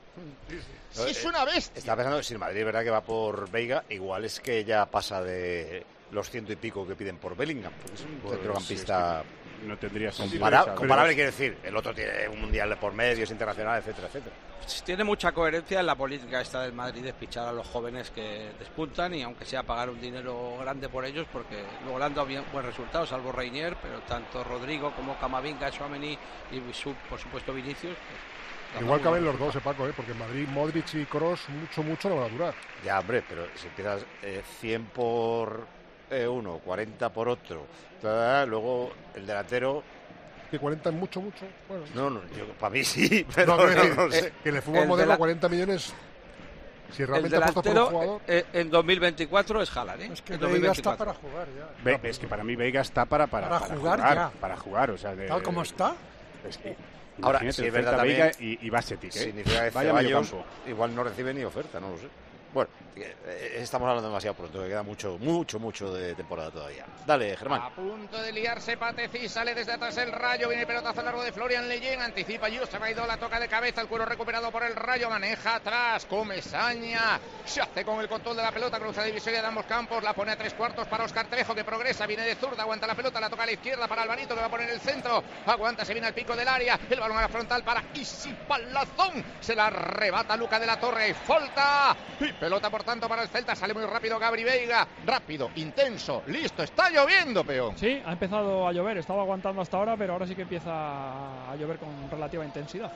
Si es Eh, una bestia. Estaba pensando, si el Madrid es verdad que va por Veiga, igual es que ya pasa de los ciento y pico que piden por Bellingham, porque es un Pues, centrocampista no tendría sentido. Compara- esa- comparable quiere decir, el otro tiene un mundial de por medio, es internacional, etcétera, etcétera. Tiene mucha coherencia en la política esta del Madrid de fichar a los jóvenes que despuntan y aunque sea pagar un dinero grande por ellos porque luego le han dado bien, buen resultado, salvo Reinier, pero tanto Rodrigo como Camavinga, Suamení y su- por supuesto Vinicius. pues, Igual caben los dos, eh, Paco, ¿eh? porque en Madrid Modric y Kroos mucho, mucho no van a durar. Ya, hombre, pero si empiezas eh, 100 por eh, uno, 40 por otro, luego el delantero... Que 40 es mucho, mucho. Bueno, No, no, yo, para mí sí, pero No, no, decir, no sé. eh, que el fútbol El moderno de la- 40 millones, si El realmente apuestas por un delantero jugador... eh, en 2024 es Haaland, ¿eh? Es que Veiga está 2024. para jugar ya. Ve- es que para mí Veiga está para, para, Para para jugar ya. Para jugar, o sea, de- Tal como está. Es que, Ahora, sí, es verdad Veiga y, y Basetic, ¿eh? Significa que Vaya Ceballos igual no recibe ni oferta, no lo sé. Bueno, eh, estamos hablando demasiado pronto, que queda mucho, mucho, mucho de temporada todavía. Dale, Germán. A punto de liarse Pateci, sale desde atrás el rayo, viene el pelotazo largo de Florian Leyen, anticipa Yusuf Aidó, la toca de cabeza, el cuero recuperado por el rayo, maneja atrás, come saña, se hace con el control de la pelota, cruza la divisoria de ambos campos, la pone a tres cuartos para Oscar Trejo que progresa, viene de zurda, aguanta la pelota, la toca a la izquierda para Alvarito que va a poner el centro, aguanta, se viene al pico del área, el balón a la frontal para Isi Palazón, se la arrebata Luca de la Torre, falta, y pelota por tanto para el Celta, sale muy rápido Gabri Veiga, rápido, intenso, listo, está lloviendo, peón. Sí, ha empezado a llover, estaba aguantando hasta ahora, pero ahora sí que empieza a llover con relativa intensidad.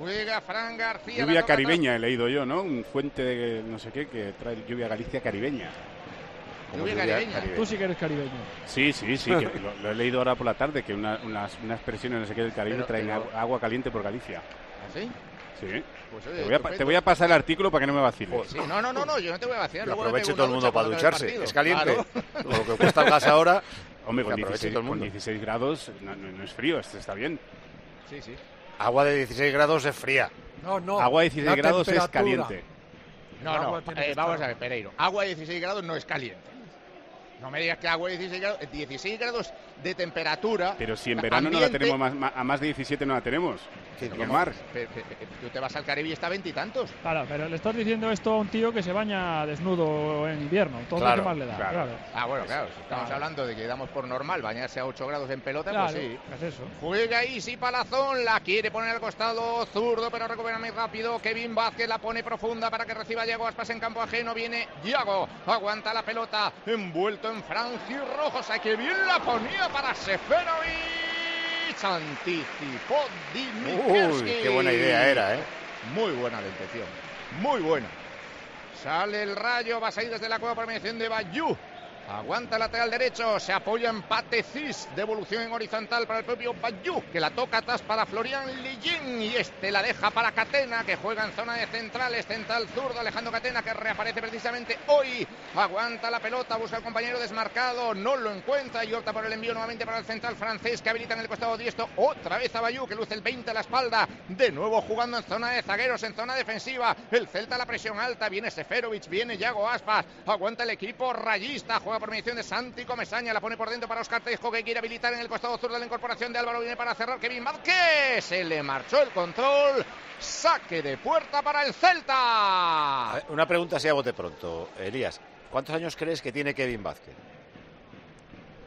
Juega Fran García. Lluvia caribeña he leído yo, ¿no? Un fuente de no sé qué que trae lluvia Galicia caribeña. Lluvia lluvia caribeña. Tú sí que eres caribeño. Sí, sí, sí, que lo, lo he leído ahora por la tarde, que una- unas, unas expresiones no sé qué del Caribe Pero- traen pero- agua caliente por Galicia. ¿Así? Sí. Pues, oye, te, voy a, te voy a pasar el artículo para que no me vaciles. Sí, no, no, no, no, yo no te voy a vacilar. Que aproveche todo el mundo para ducharse. Es caliente. Claro. Lo que cuesta el gas ahora. Hombre, con que aproveche 16, todo el con mundo. 16 grados no, no- no es frío, esto está bien. Sí, sí. Agua de 16 grados es fría. No, no. Agua de 16 la grados es caliente. No, no, eh, vamos a ver, Pereiro. Agua de 16 grados no es caliente. No me digas que agua de 16 grados, 16 grados de temperatura. Pero si en verano no la tenemos más, a más de 17 no la tenemos. Pe- pe- Tú te vas al Caribe y está a veintitantos. Claro, pero le estás diciendo esto a un tío que se baña desnudo en invierno. Todo Claro, lo que más le da. claro. Claro. Ah, bueno, claro, si estamos Claro. hablando de que damos por normal bañarse a 8 grados en pelota, Claro, pues sí. es eso. Juega Isi Palazón, la quiere poner al costado, zurdo, pero recupera muy rápido. Kevin Vázquez la pone profunda para que reciba Yago Aspas en campo ajeno. Viene Yago, aguanta la pelota, envuelto en franja y rojosa. Que bien la ponía para Seferovic. Anticipó Dimitrievski. Uy, qué buena idea era, ¿eh? Muy buena la intención, muy buena. Sale el rayo, va a salir desde la cueva por mediación de Bayú. Aguanta lateral derecho, se apoya en Patecis, devolución en horizontal para el propio Bayú, que la toca atrás para Florian Lillín y este la deja para Catena, que juega en zona de centrales, central zurdo, Alejandro Catena, que reaparece precisamente hoy. Aguanta la pelota, busca al compañero desmarcado, no lo encuentra y opta por el envío nuevamente para el central francés, que habilita en el costado diestro otra vez a Bayú, que luce el 20 a la espalda, de nuevo jugando en zona de zagueros, en zona defensiva. El Celta la presión alta, viene Seferovic, viene Yago Aspas, aguanta el equipo rayista, juega por mediación de Santi Comesaña, la pone por dentro para Oscar Tejo que quiere habilitar en el costado sur de la incorporación de Álvaro, viene para cerrar Kevin Vázquez, se le marchó el control, saque de puerta para el Celta. Ver, Una pregunta así a bote pronto, Elías. ¿Cuántos años crees que tiene Kevin Vázquez?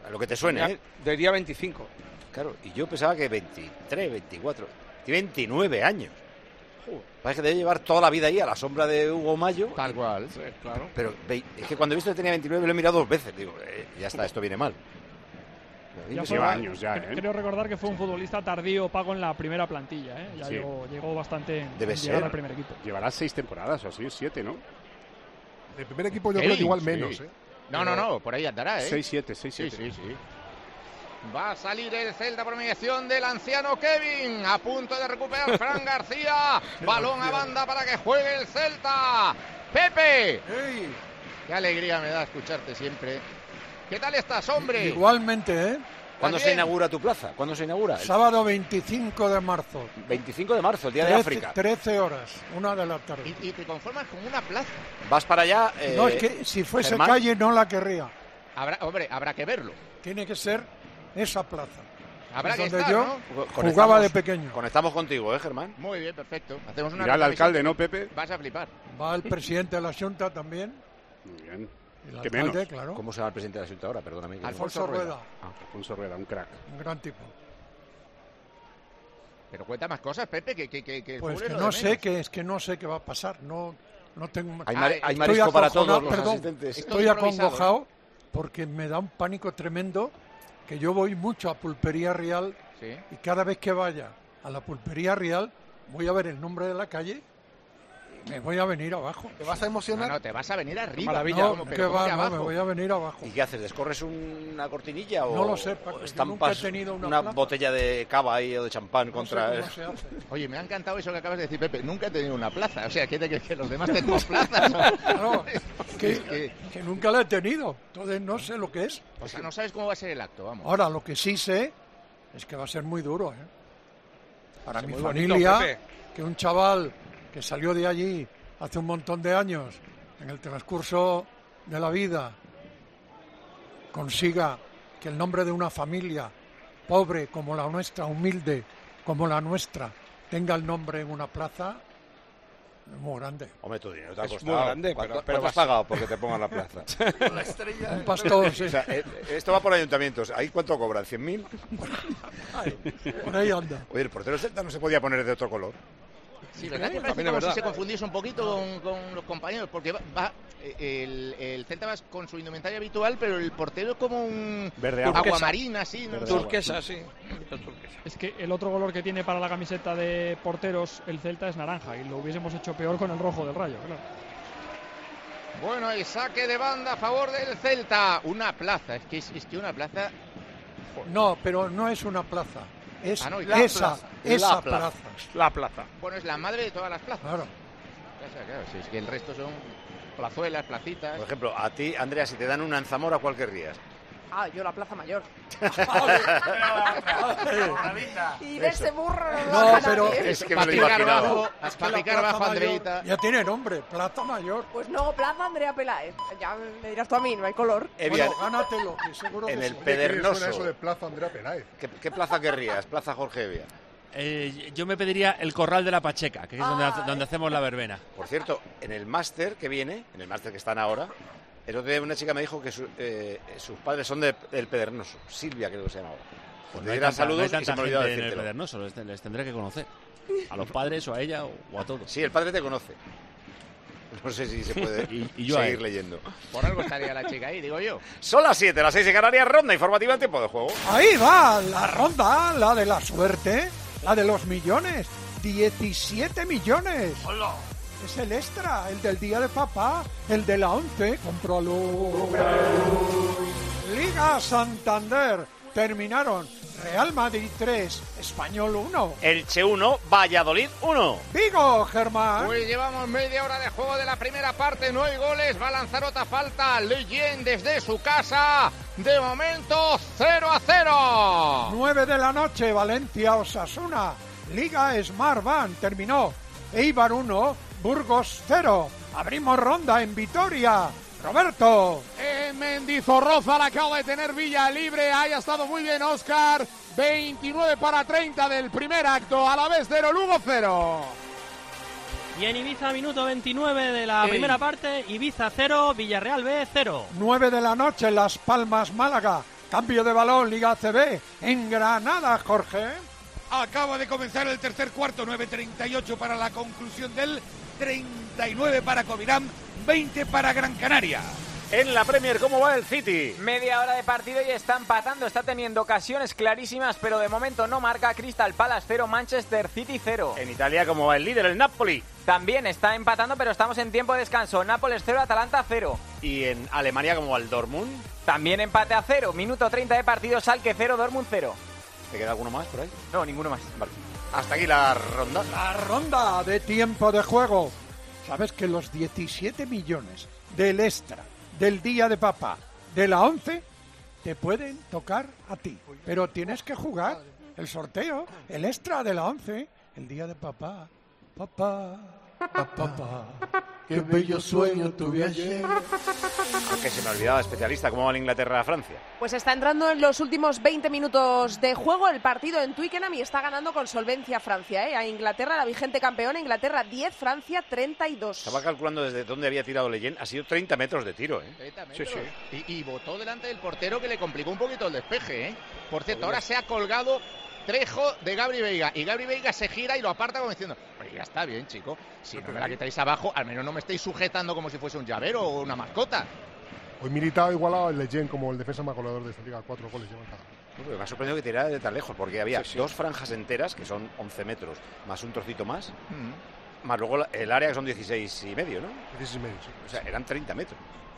A lo que te suene, ¿eh? Diría 25. Claro, y yo pensaba que 23, 24. Tiene 29 años. Parece que debe llevar toda la vida ahí a la sombra de Hugo Mayo. Tal cual. claro. Pero ve- es que cuando he visto que tenía 29 lo he mirado dos veces. Digo, eh, ya está, esto viene mal. Ya Sí, fue- va. cre- Creo recordar que fue un futbolista tardío pago en la primera plantilla. ¿eh? Ya Sí. llegó, llegó bastante en Debe en ser. llegar al primer equipo. Llevará seis temporadas o así, siete, ¿no? El primer equipo yo Sí, creo que igual sí. menos, ¿eh? No, no, no, por ahí andará, ¿eh? 6-7, 6-7. Sí, sí, sí. Va a salir el Celta por mediación del anciano Kevin. A punto de recuperar Fran García. Balón a banda para que juegue el Celta. Pepe. Qué alegría me da escucharte siempre. ¿Qué tal estás, hombre? Igualmente, ¿eh? ¿Cuándo se inaugura tu plaza? ¿Cuándo se inaugura? Sábado 25 de marzo. 25 de marzo, el día de 13 África. 13 horas, una de la tarde. Y, y te conformas con una plaza. Vas para allá. eh, no, es que si fuese Germán. calle no la querría. Habrá, hombre, habrá que verlo. Tiene que ser esa plaza. Habrá Es que donde estar, yo ¿no? jugaba de pequeño. Conectamos contigo, ¿eh, Germán? Muy bien, perfecto. Hacemos una Irá el retransmisión alcalde, que ¿no, Pepe? Vas a flipar. Va el presidente de la Junta también. Muy bien. El Que alcalde, menos. claro. ¿Cómo se llama el presidente de la Junta ahora? Perdóname. que- Alfonso Rueda. Alfonso Rueda, un crack. Un gran tipo. Pero cuenta más cosas, Pepe, que, que, que, que el Pues que no sé qué es que no sé qué va a pasar. No, no tengo. Hay mare- hay Estoy marisco para todos los perdón, asistentes. Estoy improvisado. acongojado porque me da un pánico tremendo que yo voy mucho a Pulpería Real y cada vez que vaya a la Pulpería Real voy a ver el nombre de la calle me voy a venir abajo. ¿Te vas a emocionar? No, no, te vas a venir arriba. Maravilla. No, ¿Cómo? que Pero ¿cómo va, que no, me voy a venir abajo. ¿Y qué haces? ¿Descorres una cortinilla o, No lo sé, Paco, estampas nunca he tenido una botella de cava ahí o de champán contra... cómo se hace. Oye, me ha encantado eso que acabas de decir, Pepe. Nunca he tenido una plaza. O sea, ¿qué te crees que los demás tenemos plazas? Que, Es que- que nunca la he tenido, entonces no sé lo que es. O sea, no sabes cómo va a ser el acto, vamos. Ahora, lo que sí sé es que va a ser muy duro, ¿eh? Para mi bonito, familia, que un chaval que salió de allí hace un montón de años, en el transcurso de la vida, consiga que el nombre de una familia pobre como la nuestra, humilde como la nuestra, tenga el nombre en una plaza, es muy grande. Hombre, tu dinero te ha Es muy costado. grande, ¿Cuánto, pero- cuánto pero has pagado porque te pongan la plaza? La estrella Un pastor, sí. O sea, eh, esto va por ayuntamientos. ¿Ahí cuánto cobran? ¿100.000? Por ahí anda. Oye, el portero Celta no se podía poner de otro color. Sí, ¿verdad? Que parece También es como si se confundiese un poquito con, con los compañeros, porque va, va- el, el Celta va con su indumentaria habitual, pero el portero es como un Verde agua. aguamarina, así. ¿no? Turquesa, sí. Es que el otro color que tiene para la camiseta de porteros el Celta es naranja y lo hubiésemos hecho peor con el rojo del Rayo, claro. Bueno, el saque de banda a favor del Celta. Una plaza, es que, es, es que una plaza... No, pero no es una plaza. Es Ah, no, y la esa, plaza. esa La plaza. plaza. La plaza. Bueno, es la madre de todas las plazas. Claro. Claro, si es que el resto son plazuelas, placitas... Por ejemplo, a ti, Andrea, si te dan una en Zamora, ¿cuál querrías? Ah, yo la Plaza Mayor. y ese burro no, pero. Es que me lo imaginaba. Es que para la picar Plaza Andreita. Ya tiene nombre, Plaza Mayor. Pues no, Plaza Andrea Peláez. Ya me dirás tú a mí, no hay color. Evian, Bueno, gánatelo, que seguro en que el sí. Pedernoso. eso de Plaza Andrea Peláez. ¿Qué, qué plaza querrías? Plaza Jorge Evia. Eh, yo me pediría el corral de la Pacheca, que es donde, hace- donde hacemos la verbena. Por cierto, en el máster que viene, en el máster que están ahora, el otro día una chica me dijo que su- eh, sus padres son de- del Pedernoso. Silvia creo que se llamaba. Pues Le no hay tanta, no hay saludos y tanta gente en el. Pedernoso, les, les tendré que conocer. A los padres o a ella o, o a todos. Sí, el padre te conoce. No sé si se puede Y- y yo seguir leyendo. Por algo estaría la chica ahí, digo yo. Son las 7, las 6 de Canarias, ronda informativa en tiempo de juego. Ahí va la ronda, la de la suerte, la de los millones. 17 millones. Es el extra, el del día de papá, el de la 11. Cómpralo. Liga Santander. Terminaron Real Madrid 3, Español 1. Elche 1, Valladolid 1. Vigo, Germán. Pues llevamos media hora de juego de la primera parte, no hay goles, va a lanzar otra falta Leyen desde su casa. De momento, 0 a 0. 9 de la noche, Valencia Osasuna. Liga Smart Van terminó. Eibar 1, Burgos 0. Abrimos ronda en Vitoria. Roberto. En Mendizorroza la acaba de tener Villa libre. Ahí ha estado muy bien Oscar. 29 para 30 del primer acto. A la vez 0, Lugo 0. Y en Ibiza, minuto 29 de la Ey. primera parte, Ibiza 0, Villarreal B 0. 9 de la noche, Las Palmas Málaga. Cambio de balón, Liga ACB. En Granada, Jorge. Acaba de comenzar el tercer cuarto, 9.38 para la conclusión del 39 para Covirán, 20 para Gran Canaria. En la Premier, ¿cómo va el City? Media hora de partido y está empatando, está teniendo ocasiones clarísimas, pero de momento no marca Crystal Palace 0, Manchester City 0. En Italia, ¿cómo va el líder, el Napoli? También está empatando, pero estamos en tiempo de descanso. Nápoles 0, Atalanta 0. Y en Alemania, ¿cómo va el Dortmund? También empate a 0, minuto 30 de partido, Salque 0, Dortmund 0. ¿Te queda alguno más por ahí? No, ninguno más. Vale. Hasta aquí la ronda. La ronda de tiempo de juego. Sabes que los 17 millones del extra, del día de papá, de la 11, te pueden tocar a ti. Pero tienes que jugar el sorteo, el extra de la 11, el día de papá. Papá, papá, qué bello sueño tuve ayer. Que se me olvidaba, especialista, ¿cómo va la Inglaterra a Francia? Pues está entrando en los últimos 20 minutos de juego el partido en Twickenham y está ganando con solvencia Francia. ¿eh? A Inglaterra, la vigente campeona, Inglaterra 10, Francia 32. Estaba calculando desde dónde había tirado Leyen. Ha sido 30 metros de tiro, ¿eh? 30 metros. Y, y votó delante del portero que le complicó un poquito el despeje, ¿eh? Por cierto, ahora se ha colgado Trejo de Gabri Veiga y Gabri Veiga se gira y lo aparta como diciendo, "Oye, ya está bien, chico. Si no me la quitáis abajo, al menos no me estáis sujetando como si fuese un llavero o una mascota. Hoy Militao ha igualado el Leyen como el defensa más goleador de esta liga. Cuatro goles llevan cada. Me ha sorprendido que tirara de tan lejos, porque había dos franjas enteras, que son 11 metros, más un trocito más, más luego el área, que son 16 y medio, ¿no? 16 y medio, sí. O sea, eran 30 metros.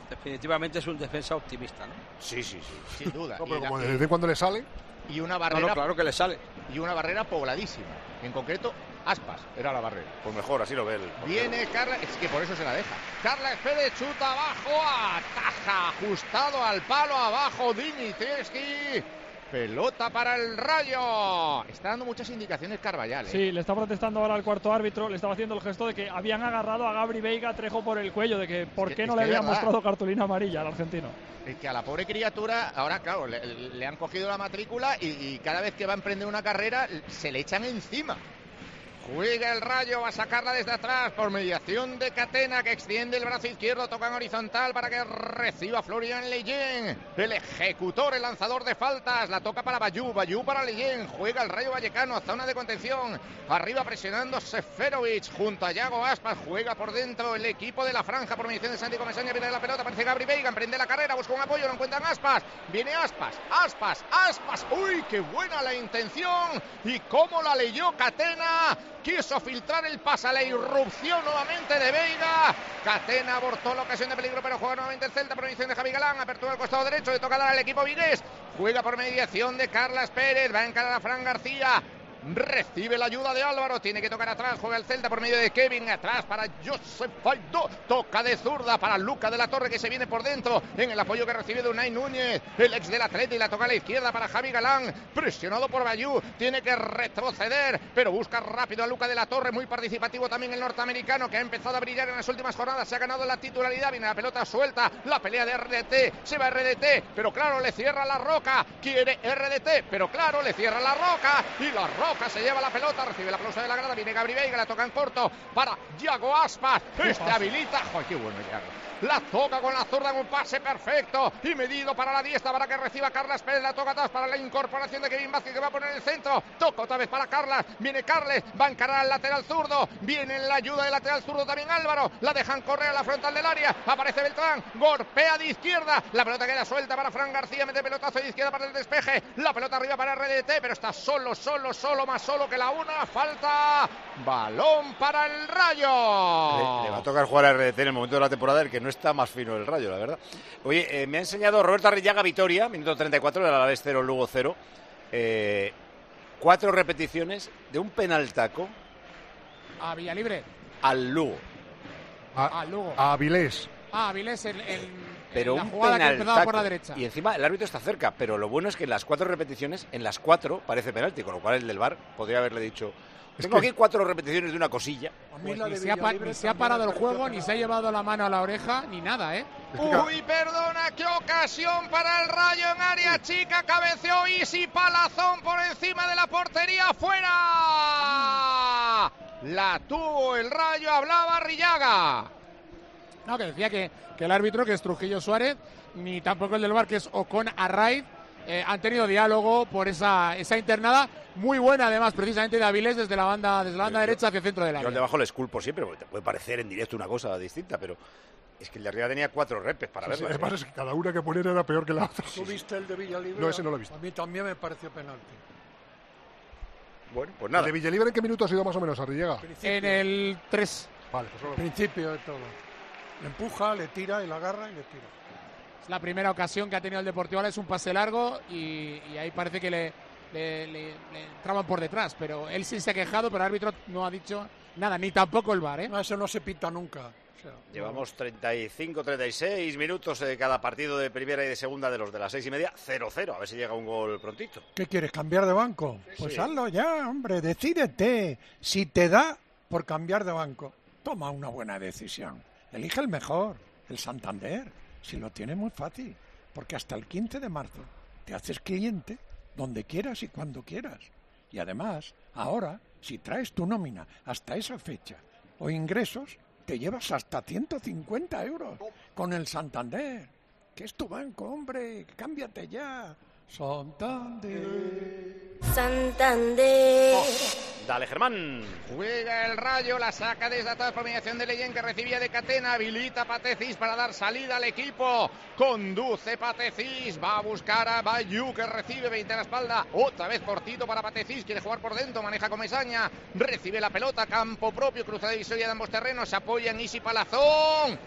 Definitivamente es un defensa optimista, ¿no? Sí, sí, sí. Sin duda. No, pero como desde cuando le sale. Y una barrera no, claro que le sale. y una barrera pobladísima. En concreto, Aspas era la barrera. Pues mejor, así lo ve el. portero. Viene Carla, es que por eso se la deja. Carla Pérez chuta abajo, ataja, ajustado al palo abajo, Dimitrescu. Pelota para el rayo. Está dando muchas indicaciones Carvallal. ¿eh? Sí, le está protestando ahora al cuarto árbitro, le estaba haciendo el gesto de que habían agarrado a Gabri Veiga Trejo por el cuello, de que por qué no le habían mostrado cartulina amarilla al argentino. Es que a la pobre criatura, ahora claro, le, le han cogido la matrícula y, y cada vez que va a emprender una carrera se le echan encima. Juega el rayo, va a sacarla desde atrás por mediación de Catena que extiende el brazo izquierdo, toca en horizontal para que reciba Florian Leyen. El ejecutor, el lanzador de faltas, la toca para Bayú, Bayú para Leyen. Juega el rayo vallecano, zona de contención. Arriba presionando Seferovic junto a Yago Aspas. Juega por dentro el equipo de la franja por mediación de Santi Comesaña. Viene la pelota, aparece Gabri Veiga, emprende la carrera, busca un apoyo, no encuentran Aspas. Viene Aspas, Aspas, Aspas. ¡Uy, qué buena la intención! ¿Y cómo la leyó Catena? Quiso filtrar el pase a la irrupción nuevamente de Veiga. Catena abortó la ocasión de peligro, pero juega nuevamente el Celta por mediación de Javi Galán. Apertura al costado derecho, le toca dar al equipo vigués. Juega por mediación de Carlas Pérez, va a encarar a Fran García. Recibe la ayuda de Álvaro, tiene que tocar atrás, juega el Celta por medio de Kevin, atrás para Josep Faidó, toca de zurda para Luca de la Torre que se viene por dentro, en el apoyo que recibe de Unai Núñez, el ex del Atleti, y la toca a la izquierda para Javi Galán, presionado por Bayú, tiene que retroceder, pero busca rápido a Luca de la Torre, muy participativo también el norteamericano que ha empezado a brillar en las últimas jornadas, se ha ganado la titularidad, viene la pelota suelta, la pelea de RDT, se va RDT, pero claro, le cierra la roca, quiere RDT, pero claro, le cierra la roca, y la roca se lleva la pelota, recibe la aplauso de la grada, viene Gabri Veiga, la toca en corto para Yago Aspas, este habilita, ¡Joder, qué bueno! La toca con la zurda en un pase perfecto y medido para la diestra para que reciba Carlas Pérez. La toca atrás para la incorporación de Kevin Vázquez que va a poner el centro. Toca otra vez para Carlas. Viene Carles, va a encarar al lateral zurdo. Viene en la ayuda del lateral zurdo también Álvaro. La dejan correr a la frontal del área. Aparece Beltrán. Golpea de izquierda. La pelota queda suelta para Fran García. Mete pelotazo de izquierda para el despeje. La pelota arriba para RDT, pero está solo, solo, solo, más solo que la una. Falta. Balón para el Rayo. Le, le va a tocar jugar a RDT en el momento de la temporada el que no está más fino el rayo, la verdad. Oye, eh, me ha enseñado Roberto Arrillaga Vitoria, minuto 34, del Alavés 0, Lugo 0. Eh, cuatro repeticiones de un penaltaco A Villalibre. al Lugo. A, Lugo. A Avilés. Ah, Avilés en, en- Pero en la un jugada que por la penaltaco. derecha. Y encima el árbitro está cerca, pero lo bueno es que en las cuatro repeticiones, en las cuatro parece penalti, con lo cual el del bar podría haberle dicho. Tengo que- aquí cuatro repeticiones de una cosilla. Pues ni, se ha, pa- ni se ha parado el juego, ni se ha llevado la mano a la oreja, ni nada, ¿eh? Uy, perdona, qué ocasión para el Rayo en área chica. Cabeció Isi Palazón por encima de la portería. ¡Fuera! La tuvo el Rayo, hablaba Rillaga. No, que decía que, que el árbitro, que es Trujillo Suárez, ni tampoco el del bar, que es Ocon Arraiz, eh, han tenido diálogo por esa, esa internada muy buena, además, precisamente de Avilés desde la banda, desde la banda derecha hacia el centro del Yo área. al de abajo les culpo siempre, porque te puede parecer en directo una cosa distinta, pero es que el de arriba tenía cuatro repes para Sí, sí, verlo. además es que cada una que poner era peor que la otra. ¿Tú viste el de Villalibre? No, ese no lo he visto. A mí también me pareció penalti. Bueno, pues ¿El nada. de Villalibre en qué minuto ha sido más o menos Arrillaga? En el 3. Vale, pues solo- Principio de todo. Le empuja, le tira y la agarra y le tira. La primera ocasión que ha tenido el Deportivo es un pase largo y, y ahí parece que le, le, le- le entraban por detrás, pero él sí se ha quejado, pero el árbitro no ha dicho nada, ni tampoco el VAR, ¿eh? No, eso no se pita nunca. O sea, Llevamos 35, 36 minutos de cada partido de primera y de segunda de los de las seis y media, 0-0. A ver si llega un gol prontito. ¿Qué quieres, cambiar de banco? Pues sí. hazlo ya, hombre, decídete. Si te da por cambiar de banco, toma una buena decisión. elige el mejor, el Santander. Si lo tiene muy fácil, porque hasta el 15 de marzo te haces cliente donde quieras y cuando quieras. Y además, ahora, si traes tu nómina hasta esa fecha o ingresos, te llevas hasta 150 euros con el Santander. Que es tu banco, hombre, cámbiate ya. Santander. Santander. Dale, Germán. Juega el rayo, la saca desde atrás por mediación de Leyen que recibía de Catena. Habilita Patecis para dar salida al equipo. Conduce Patecis. Va a buscar a Bayú que recibe 20 a la espalda. Otra vez cortito para Patecis. Quiere jugar por dentro. Maneja Comesaña. Recibe la pelota. Campo propio. Cruza divisoria de ambos terrenos. Se apoya en Isi Palazón.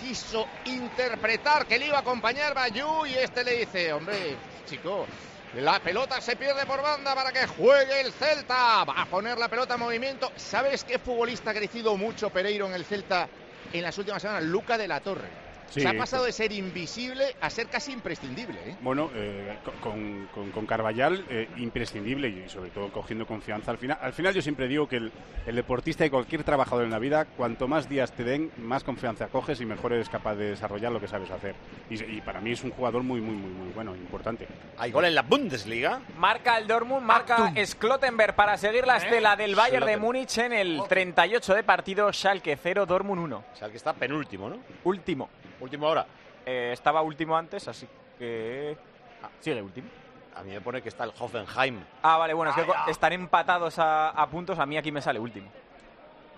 Quiso interpretar que le iba a acompañar Bayú y este le dice, hombre, chico, la pelota se pierde por banda para que juegue el Celta. Va a poner la pelota en movimiento. ¿Sabes qué futbolista ha crecido mucho Pereiro en el Celta en las últimas semanas? Luca de la Torre. Sí, se ha pasado de ser invisible a ser casi imprescindible. ¿eh? Bueno, eh, con, con, con Carvallal eh, imprescindible y sobre todo cogiendo confianza. Al final, al final yo siempre digo que el, el, deportista y cualquier trabajador en la vida, cuanto más días te den, más confianza coges y mejor eres capaz de desarrollar lo que sabes hacer. Y, y para mí es un jugador muy, muy, muy, muy bueno, importante. Hay gol en la Bundesliga. Marca el Dortmund, marca Schlottenberg para seguir la estela del Bayern de Múnich en el 38 de partido, Schalke 0, Dortmund 1. Schalke está penúltimo, ¿no? Último. Último ahora. Eh, estaba último antes, así que. Ah, sigue último. A mí me pone que está el Hoffenheim. Ah, vale, bueno, es que están empatados a, a, puntos. A mí aquí me sale último.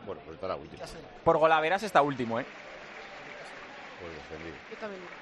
Bueno, pues estará último. Por golaveras está último, ¿eh? Pues defendido. Yo también.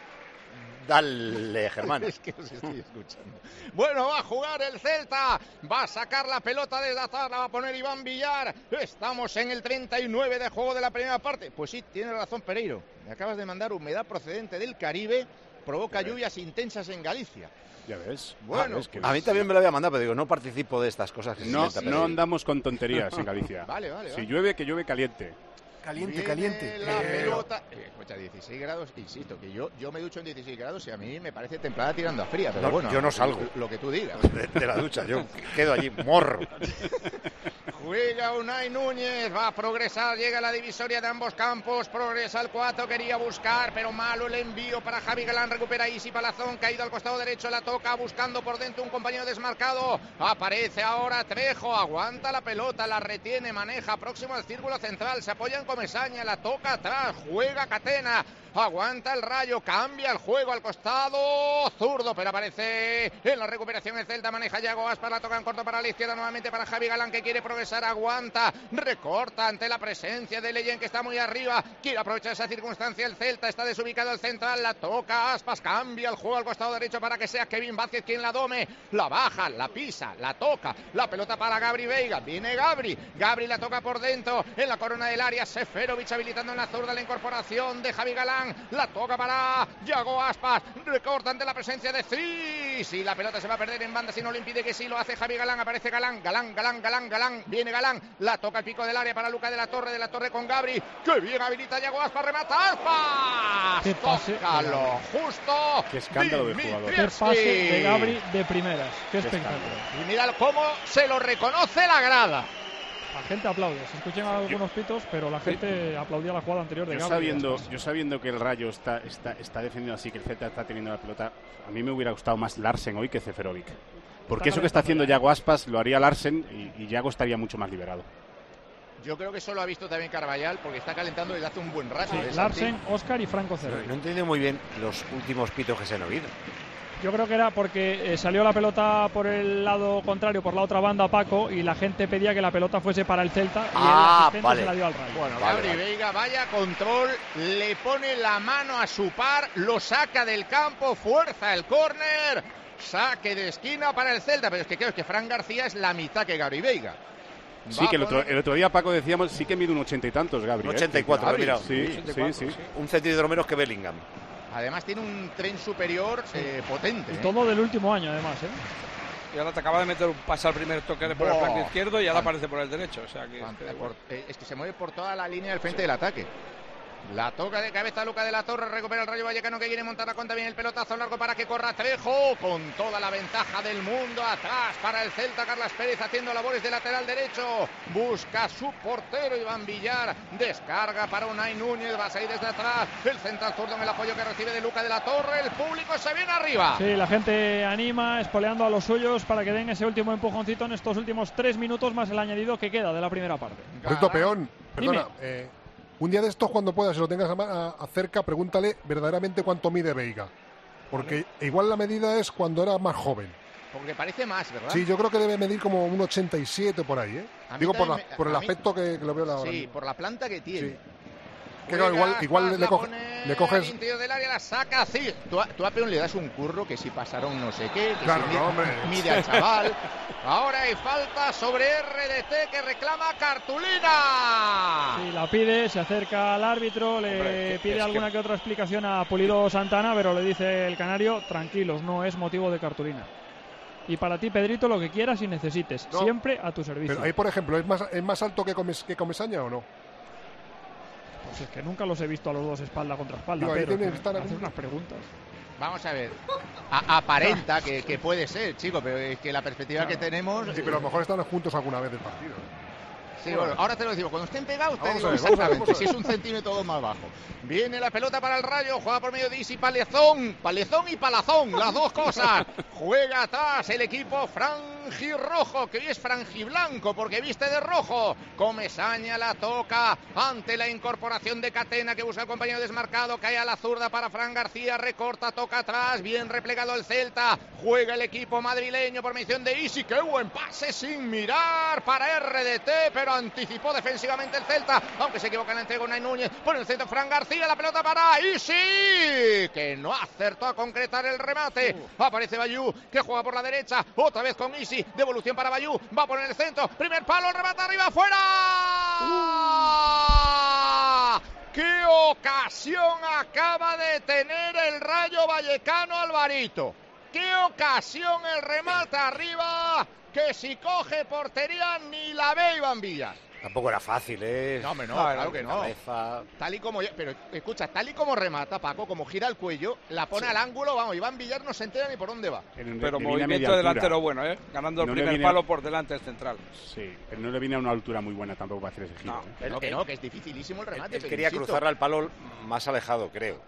Dale, Germán. es que os estoy escuchando. Bueno, va a jugar el Celta. Va a sacar la pelota desde atrás. La va a poner Iván Villar. Estamos en el 39 de juego de la primera parte. Pues sí, tiene razón Pereiro. Me acabas de mandar humedad procedente del Caribe. Provoca lluvias intensas en Galicia. Ya ves. Bueno, Ah, ves que A mí también me lo había mandado, pero digo, no participo de estas cosas que no, no andamos con tonterías en Galicia. Vale, vale, Si vale. llueve, que llueve caliente. Caliente, Viene caliente. La Eh, pelota. Eh, escucha, 16 grados, insisto, que yo, yo me ducho en 16 grados y a mí me parece templada tirando a fría, pero No, bueno. yo no salgo. Lo que tú digas. De, de la ducha, yo quedo allí morro. Juega Unai Núñez, va a progresar, llega a la divisoria de ambos campos, progresa el 4, quería buscar, pero malo el envío para Javi Galán, recupera Isi Palazón, caído al costado derecho, la toca, buscando por dentro un compañero desmarcado, aparece ahora Trejo, aguanta la pelota, la retiene, maneja, próximo al círculo central, se apoya en Comesaña, la toca atrás, juega Catena, aguanta el rayo, cambia el juego al costado, zurdo, pero aparece en la recuperación el Celta, maneja Yago Aspas, la toca en corto para la izquierda, nuevamente para Javi Galán que quiere progresar, aguanta, recorta ante la presencia de Leyen que está muy arriba, quiere aprovechar esa circunstancia el Celta, está desubicado el central, la toca Aspas, cambia el juego al costado derecho para que sea Kevin Vázquez quien la dome, la baja, la pisa, la toca, la pelota para Gabri Veiga, viene Gabri, Gabri la toca por dentro, en la corona del área, Seferovic habilitando en la zurda la incorporación de Javi Galán, la toca para Yago Aspas, recorta ante la presencia de Cis y la pelota se va a perder en banda si no lo impide que sí lo hace Javi Galán, aparece Galán, Galán, Galán, Galán, Galán, viene Galán, la toca el pico del área para Luca de la Torre, de la Torre con Gabri, que bien habilita Yago Aspas, remata Aspas, Qué pase. Tócalo, justo, Qué escándalo de jugador. Qué pase de. Gabri de primeras. Qué, Qué espectáculo. Y mira cómo se lo reconoce la grada. La gente aplaude. Se escuchan algunos pitos, pero la gente aplaudía la jugada anterior de Yo Gabri. sabiendo, yo sabiendo que el Rayo está, está, está defendiendo así, que el Z está teniendo la pelota, a mí me hubiera gustado más Larsen hoy que Ceferovic. Porque eso que está haciendo Yago Aspas lo haría Larsen y, y Yago estaría mucho más liberado. Yo creo que eso lo ha visto también Carvallal porque está calentando desde hace un buen rato. Sí, ¿eh? Larsen, Oscar y Franco No, Cerro. no he entendido muy bien los últimos pitos que se han oído. Yo creo que era porque eh, salió la pelota por el lado contrario, por la otra banda Paco, y la gente pedía que la pelota fuese para el Celta y Ah, el vale. se la dio al Rayo. Bueno, Vale, Gabri vale. Veiga, vaya control, le pone la mano a su par, lo saca del campo, fuerza el córner, saque de esquina para el Celta, pero es que creo que Fran García es la mitad que Gabri Veiga. Sí, que el otro, el otro día Paco decíamos, sí que mide un ochenta y tantos, Gabriel. Un 84, lo he mirado. Sí, sí, sí. Un centímetro menos que Bellingham. Además tiene un tren superior eh, potente. Y ¿eh? todo del último año, además. ¿eh? Y ahora te acaba de meter un pase al primer toque por el flanco izquierdo y ahora aparece por el derecho. O sea que, Por- Es que se mueve por toda la línea del frente del ataque. La toca de cabeza Luca de la Torre, recupera el Rayo Vallecano que quiere montar la contra, viene el pelotazo largo para que corra Trejo, con toda la ventaja del mundo atrás para el Celta, Carlas Pérez haciendo labores de lateral derecho, busca su portero Iván Villar, descarga para Unai Núñez, va a salir desde atrás, el central zurdo en el apoyo que recibe de Luca de la Torre, el público se viene arriba. Sí, la gente anima, espoleando a los suyos para que den ese último empujoncito en estos últimos tres minutos más el añadido que queda de la primera parte. Por peón, perdona, eh, un día de estos, cuando puedas, si lo tengas a, a- cerca, pregúntale verdaderamente cuánto mide Veiga. Porque igual la medida es cuando era más joven. Porque parece más, ¿verdad? Sí, yo creo que debe medir como un 87 por ahí, ¿eh? Digo por, la- me- por el mí- aspecto que, que lo veo ahora. Sí, por la planta que tiene. Igual, Juega, igual le, coge- pone le coges. del área, la saca así. Tú a, tú a Peón le das un curro que si pasaron no sé qué, que Claro, si no, mide, hombre. mide al chaval. Ahora hay falta sobre RDT que reclama cartulina. Sí, la pide, se acerca al árbitro, le Hombre, que- pide es alguna que... otra explicación a Pulido Santana, pero le dice el canario, tranquilos, no es motivo de cartulina. Y para ti, Pedrito, lo que quieras y necesites, No. siempre a tu servicio. Pero ahí, por ejemplo, ¿es más, es más alto que, comes, que Comesaña o no? Pues es que nunca los he visto a los dos espalda contra espalda, Digo, pero tienen que estar hacer unas preguntas. Vamos a ver. A- aparenta que, que puede ser, chico, pero es que la perspectiva que tenemos. Sí, pero a lo mejor están juntos alguna vez del partido. Sí, bueno, ahora te lo digo. Cuando estén pegados, te digo exactamente. Si es un centímetro más bajo. Viene la pelota para el rayo. Juega por medio de Isi Palezón. Palezón y Palazón. Las dos cosas. Juega atrás el equipo franjirrojo, que hoy es franjiblanco porque viste de rojo. Comesaña la toca ante la incorporación de Catena que busca el compañero desmarcado. Cae a la zurda para Fran García. Recorta, toca atrás. Bien replegado el Celta. Juega el equipo madrileño por mención de Isi. Qué buen pase sin mirar para RDT, pero anticipó defensivamente el Celta. Aunque se equivoca en la entrega Unai Núñez. Por el centro Fran García. La pelota para Isi, que no acertó a concretar el remate. Aparece Bayú, que juega por la derecha. Otra vez con Isi. Devolución para Bayú. Va a poner el centro. Primer palo, el remate arriba, fuera. ¡Qué ocasión acaba de tener el Rayo Vallecano Alvarito! ¡Qué ocasión el remate arriba! Que si coge portería ni la ve Iván Villar. Tampoco era fácil, ¿eh? No, hombre, no, claro que no. cabeza. Tal y como, pero escucha, tal y como remata Paco, como gira el cuello, la pone al ángulo, vamos, Iván Villar no se entera ni por dónde va. Pero movimiento delantero bueno, ¿eh? Ganando el No primer viene- palo por delante del central. Sí, pero no le viene a una altura muy buena tampoco para hacer ese giro. ¿eh? Que no, que no, que es dificilísimo el remate. Él quería insisto, cruzarla al palo más alejado, creo.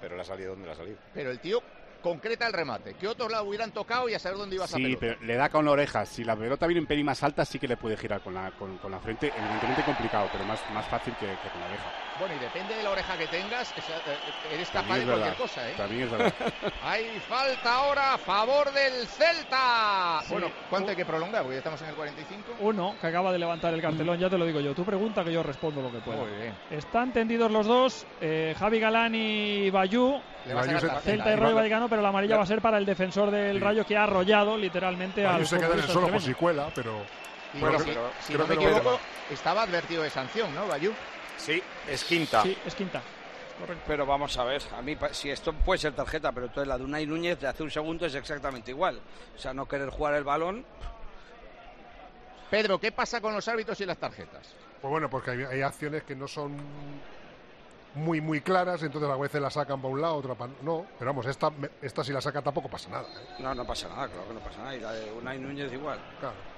Pero le ha salido donde le ha salido. Pero el tío concreta el remate. Que otros la hubieran tocado y a saber dónde iba esa Sí, pelota. pero le da con la oreja. Si la pelota viene un pelín más alta, sí que le puede girar con la, con, con la frente. Evidentemente complicado, pero más, más fácil que, que con la oreja. Bueno, y depende de la oreja que tengas, eh, eres capaz También de cualquier verdad. cosa, ¿eh? También es verdad. Hay falta ahora a favor del Celta. Sí. Bueno, ¿cuánto hay que prolongar? Porque ya estamos en el 45. Uno que acaba de levantar el cartelón, ya te lo digo yo. Tú pregunta que yo respondo lo que pueda. Muy bien. Están tendidos los dos, eh, Javi Galán y Bayú. Le va a sacar tarjeta, Celta y. Rayo Vallecano, pero la amarilla va a ser para el defensor del Rayo que ha arrollado literalmente al se queda en el suelo por extremeño. si cuela, pero. Bueno, si, pero si creo no me a equivoco, estaba advertido de sanción, ¿no, Bayú? Sí, es quinta. Sí, es quinta. Pero vamos a ver, a mí si esto puede ser tarjeta, pero entonces la de Unai Núñez de hace un segundo es exactamente igual. O sea, no querer jugar el balón. Pedro, ¿qué pasa con los árbitros y las tarjetas? Pues bueno, porque hay, hay acciones que no son muy, muy claras, entonces a veces la sacan para un lado, otra para. No, pero vamos, esta, esta si la saca tampoco pasa nada. ¿eh? No, no pasa nada, claro que no pasa nada. Y la de Unai Núñez igual. Claro.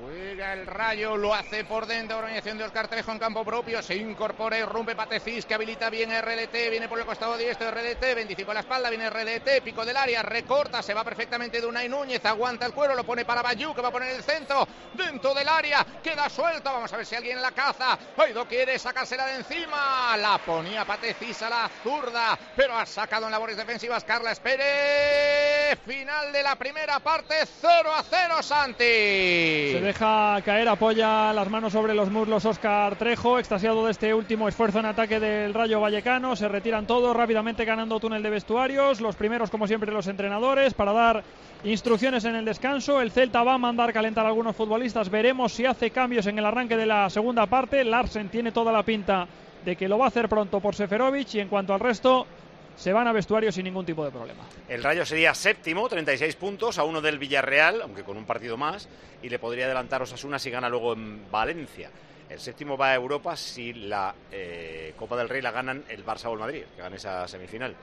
Juega el rayo, lo hace por dentro, organización de Oscar Trejo en campo propio, se incorpora y rompe Patecís que habilita bien RDT, viene por el costado diestro RDT, 25 a la espalda, viene RDT, pico del área, recorta, se va perfectamente de Unai Núñez, aguanta el cuero, lo pone para Bayú que va a poner el centro, dentro del área, queda suelto, vamos a ver si alguien la caza, Aido quiere sacársela de encima, la ponía Patecís a la zurda, pero ha sacado en labores defensivas Carla Pérez, final de la primera parte, 0 a 0 Santi. Deja caer, apoya las manos sobre los muslos Oscar Trejo, extasiado de este último esfuerzo en ataque del Rayo Vallecano. Se retiran todos rápidamente ganando túnel de vestuarios. Los primeros, como siempre, los entrenadores para dar instrucciones en el descanso. El Celta va a mandar calentar a algunos futbolistas. Veremos si hace cambios en el arranque de la segunda parte. Larsen tiene toda la pinta de que lo va a hacer pronto por Seferovic. Y en cuanto al resto, se van a vestuario sin ningún tipo de problema. El Rayo sería séptimo, 36 puntos, a uno del Villarreal, aunque con un partido más, y le podría adelantar Osasuna si gana luego en Valencia. El séptimo va a Europa si la eh, Copa del Rey la ganan el Barça o el Madrid, que ganan esa semifinal.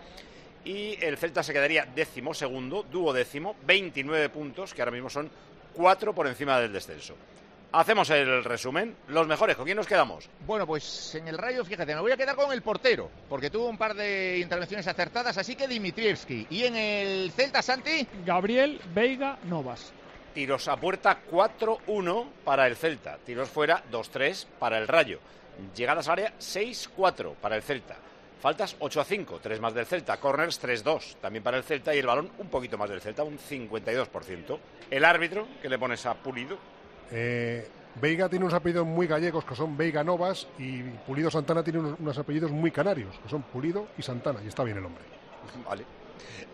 Y el Celta se quedaría décimo segundo, duodécimo, 29 puntos, que ahora mismo son cuatro por encima del descenso. Hacemos el resumen. Los mejores, ¿con quién nos quedamos? Bueno, pues en el Rayo, fíjate, me voy a quedar con el portero, porque tuvo un par de intervenciones acertadas, así que Dimitrievski. Y en el Celta, Santi. Gabriel Veiga Novas. Tiros a puerta 4-1 para el Celta. Tiros fuera 2-3 para el Rayo. Llegadas al área 6-4 para el Celta. Faltas 8 a 5, 3 más del Celta. Corners 3-2, también para el Celta. Y el balón un poquito más del Celta, un 52%. El árbitro, que le pones a Pulido, Eh, Veiga tiene unos apellidos muy gallegos que son Veiga Novas y Pulido Santana tiene unos, unos apellidos muy canarios que son Pulido y Santana y está bien el hombre. Vale.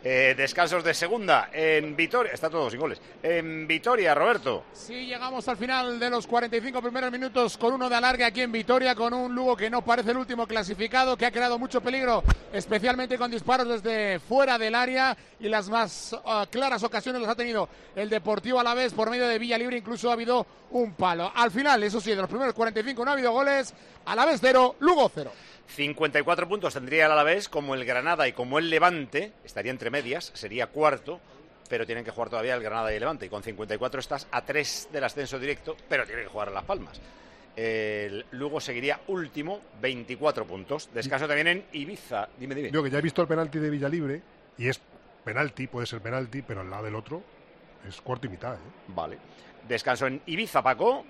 Eh, descansos de segunda en Vitoria. Está todo sin goles. En Vitoria, Roberto. Sí, llegamos al final de los 45 primeros minutos con uno de alargue aquí en Vitoria, con un Lugo que no parece el último clasificado, que ha creado mucho peligro, especialmente con disparos desde fuera del área y las más ah, claras ocasiones las ha tenido el Deportivo Alavés por medio de Villa Libre, incluso ha habido un palo. Al final, eso sí, de los primeros 45 no ha habido goles, Alavés cero, Lugo cero. 54 puntos tendría el Alavés, como el Granada y como el Levante, estaría entre medias, sería cuarto, pero tienen que jugar todavía el Granada y el Levante. Y con 54 estás a 3 del ascenso directo, pero tienen que jugar a Las Palmas. El Lugo seguiría último, 24 puntos. Descanso también en Ibiza. Dime, dime. Digo que ya he visto el penalti de Villalibre y es penalti, puede ser penalti, pero al lado del otro es cuarto y mitad. ¿eh? Vale. Descanso en Ibiza, Paco.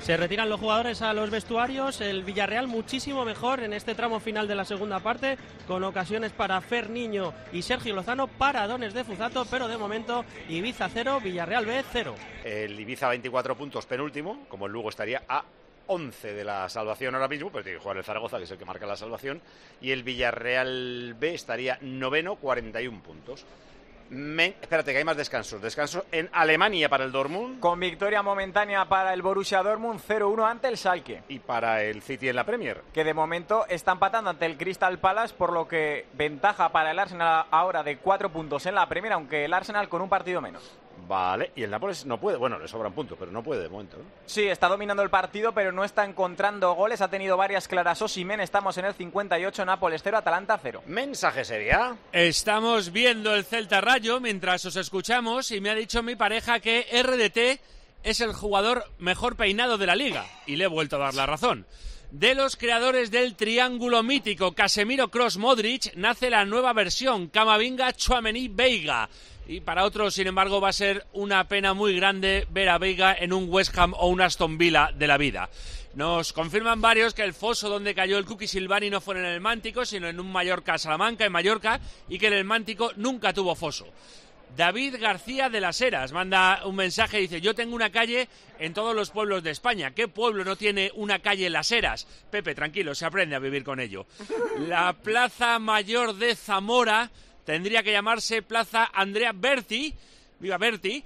Se retiran los jugadores a los vestuarios. El Villarreal muchísimo mejor en este tramo final de la segunda parte, con ocasiones para Fer Niño y Sergio Lozano, paradones de Fuzato, pero de momento Ibiza 0, Villarreal B 0. El Ibiza 24 puntos penúltimo, como el estaría a 11 de la salvación ahora mismo, pero tiene que jugar el Zaragoza, que es el que marca la salvación, y el Villarreal B estaría noveno, 41 puntos. Me- Espérate, que hay más descansos. Descanso en Alemania para el Dortmund. Con victoria momentánea para el Borussia Dortmund 0-1 ante el Schalke. Y para el City en la Premier. Que de momento está empatando ante el Crystal Palace, por lo que ventaja para el Arsenal ahora de 4 puntos en la Premier, aunque el Arsenal con un partido menos. Vale, y el Nápoles no puede. Bueno, le sobran puntos, pero no puede de momento. ¿no? Sí, está dominando el partido, pero no está encontrando goles. Ha tenido varias claras Osimen. Estamos en el 58, Nápoles 0, Atalanta 0. Mensaje sería. Estamos viendo el Celta Rayo mientras os escuchamos y me ha dicho mi pareja que RDT es el jugador mejor peinado de la liga y le he vuelto a dar la razón. De los creadores del triángulo mítico Casemiro Cross Modric nace la nueva versión Camavinga Chuamení Veiga. Y para otros, sin embargo, va a ser una pena muy grande ver a Veiga en un West Ham o un Aston Villa de la vida. Nos confirman varios que el foso donde cayó el Cookie Silvani no fue en el Mántico, sino en un Mallorca Salamanca, en Mallorca, y que en el Mántico nunca tuvo foso. David García de las Heras manda un mensaje y dice, yo tengo una calle en todos los pueblos de España. ¿Qué pueblo no tiene una calle en las Heras? Pepe, tranquilo, se aprende a vivir con ello. La Plaza Mayor de Zamora tendría que llamarse Plaza Andrea Berti. Viva Berti.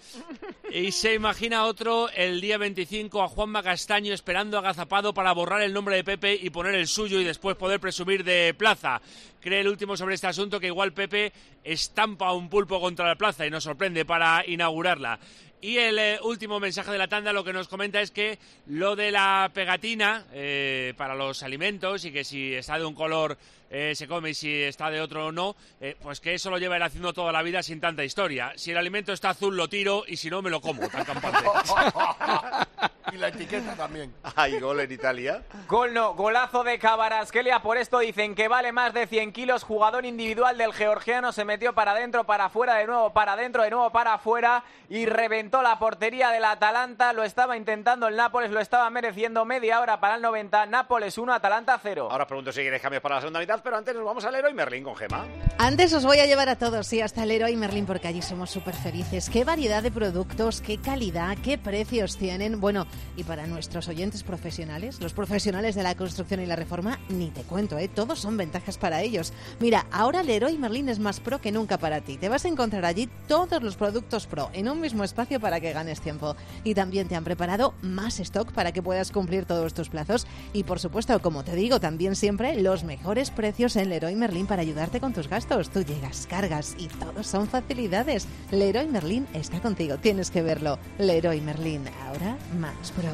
Y se imagina otro el día 25 a Juanma Castaño esperando agazapado para borrar el nombre de Pepe y poner el suyo y después poder presumir de plaza. Cree el último sobre este asunto que igual Pepe estampa un pulpo contra la plaza y nos sorprende para inaugurarla. Y el eh, último mensaje de la tanda lo que nos comenta es que lo de la pegatina eh, para los alimentos y que si está de un color eh, se come y si está de otro no, eh, pues que eso lo lleva él haciendo toda la vida sin tanta historia. Si el alimento está azul lo tiro y si no me lo como, tan campante. y la etiqueta también. Hay gol en Italia. Gol no, golazo de Cabarasquelia. Por esto dicen que vale más de 100 kilos. Jugador individual del georgiano se metió para adentro, para afuera, de nuevo para adentro, de nuevo para afuera y reventó la portería del Atalanta. Lo estaba intentando el Nápoles, lo estaba mereciendo media hora para el 90. Nápoles 1, Atalanta 0. Ahora os pregunto si queréis cambios para la segunda mitad, pero antes nos vamos al héroe Merlín con Gema. Antes os voy a llevar a todos, sí, hasta el Leroy Merlin, porque allí somos súper felices. Qué variedad de productos, qué calidad, qué precios tienen. Bueno, y para nuestros oyentes profesionales, los profesionales de la construcción y la reforma, ni te cuento, ¿eh? Todos son ventajas para ellos. Mira, ahora Leroy Merlin es más pro que nunca para ti. Te vas a encontrar allí todos los productos pro en un mismo espacio para que ganes tiempo. Y también te han preparado más stock para que puedas cumplir todos tus plazos. Y por supuesto, como te digo, también siempre los mejores precios en Leroy Merlin para ayudarte con tus gastos. Tú llegas, cargas y todos son facilidades. Leroy Merlin está contigo, tienes que verlo. Leroy Merlin, ahora más pro.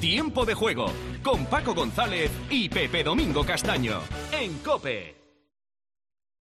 Tiempo de juego con Paco González y Pepe Domingo Castaño en Cope.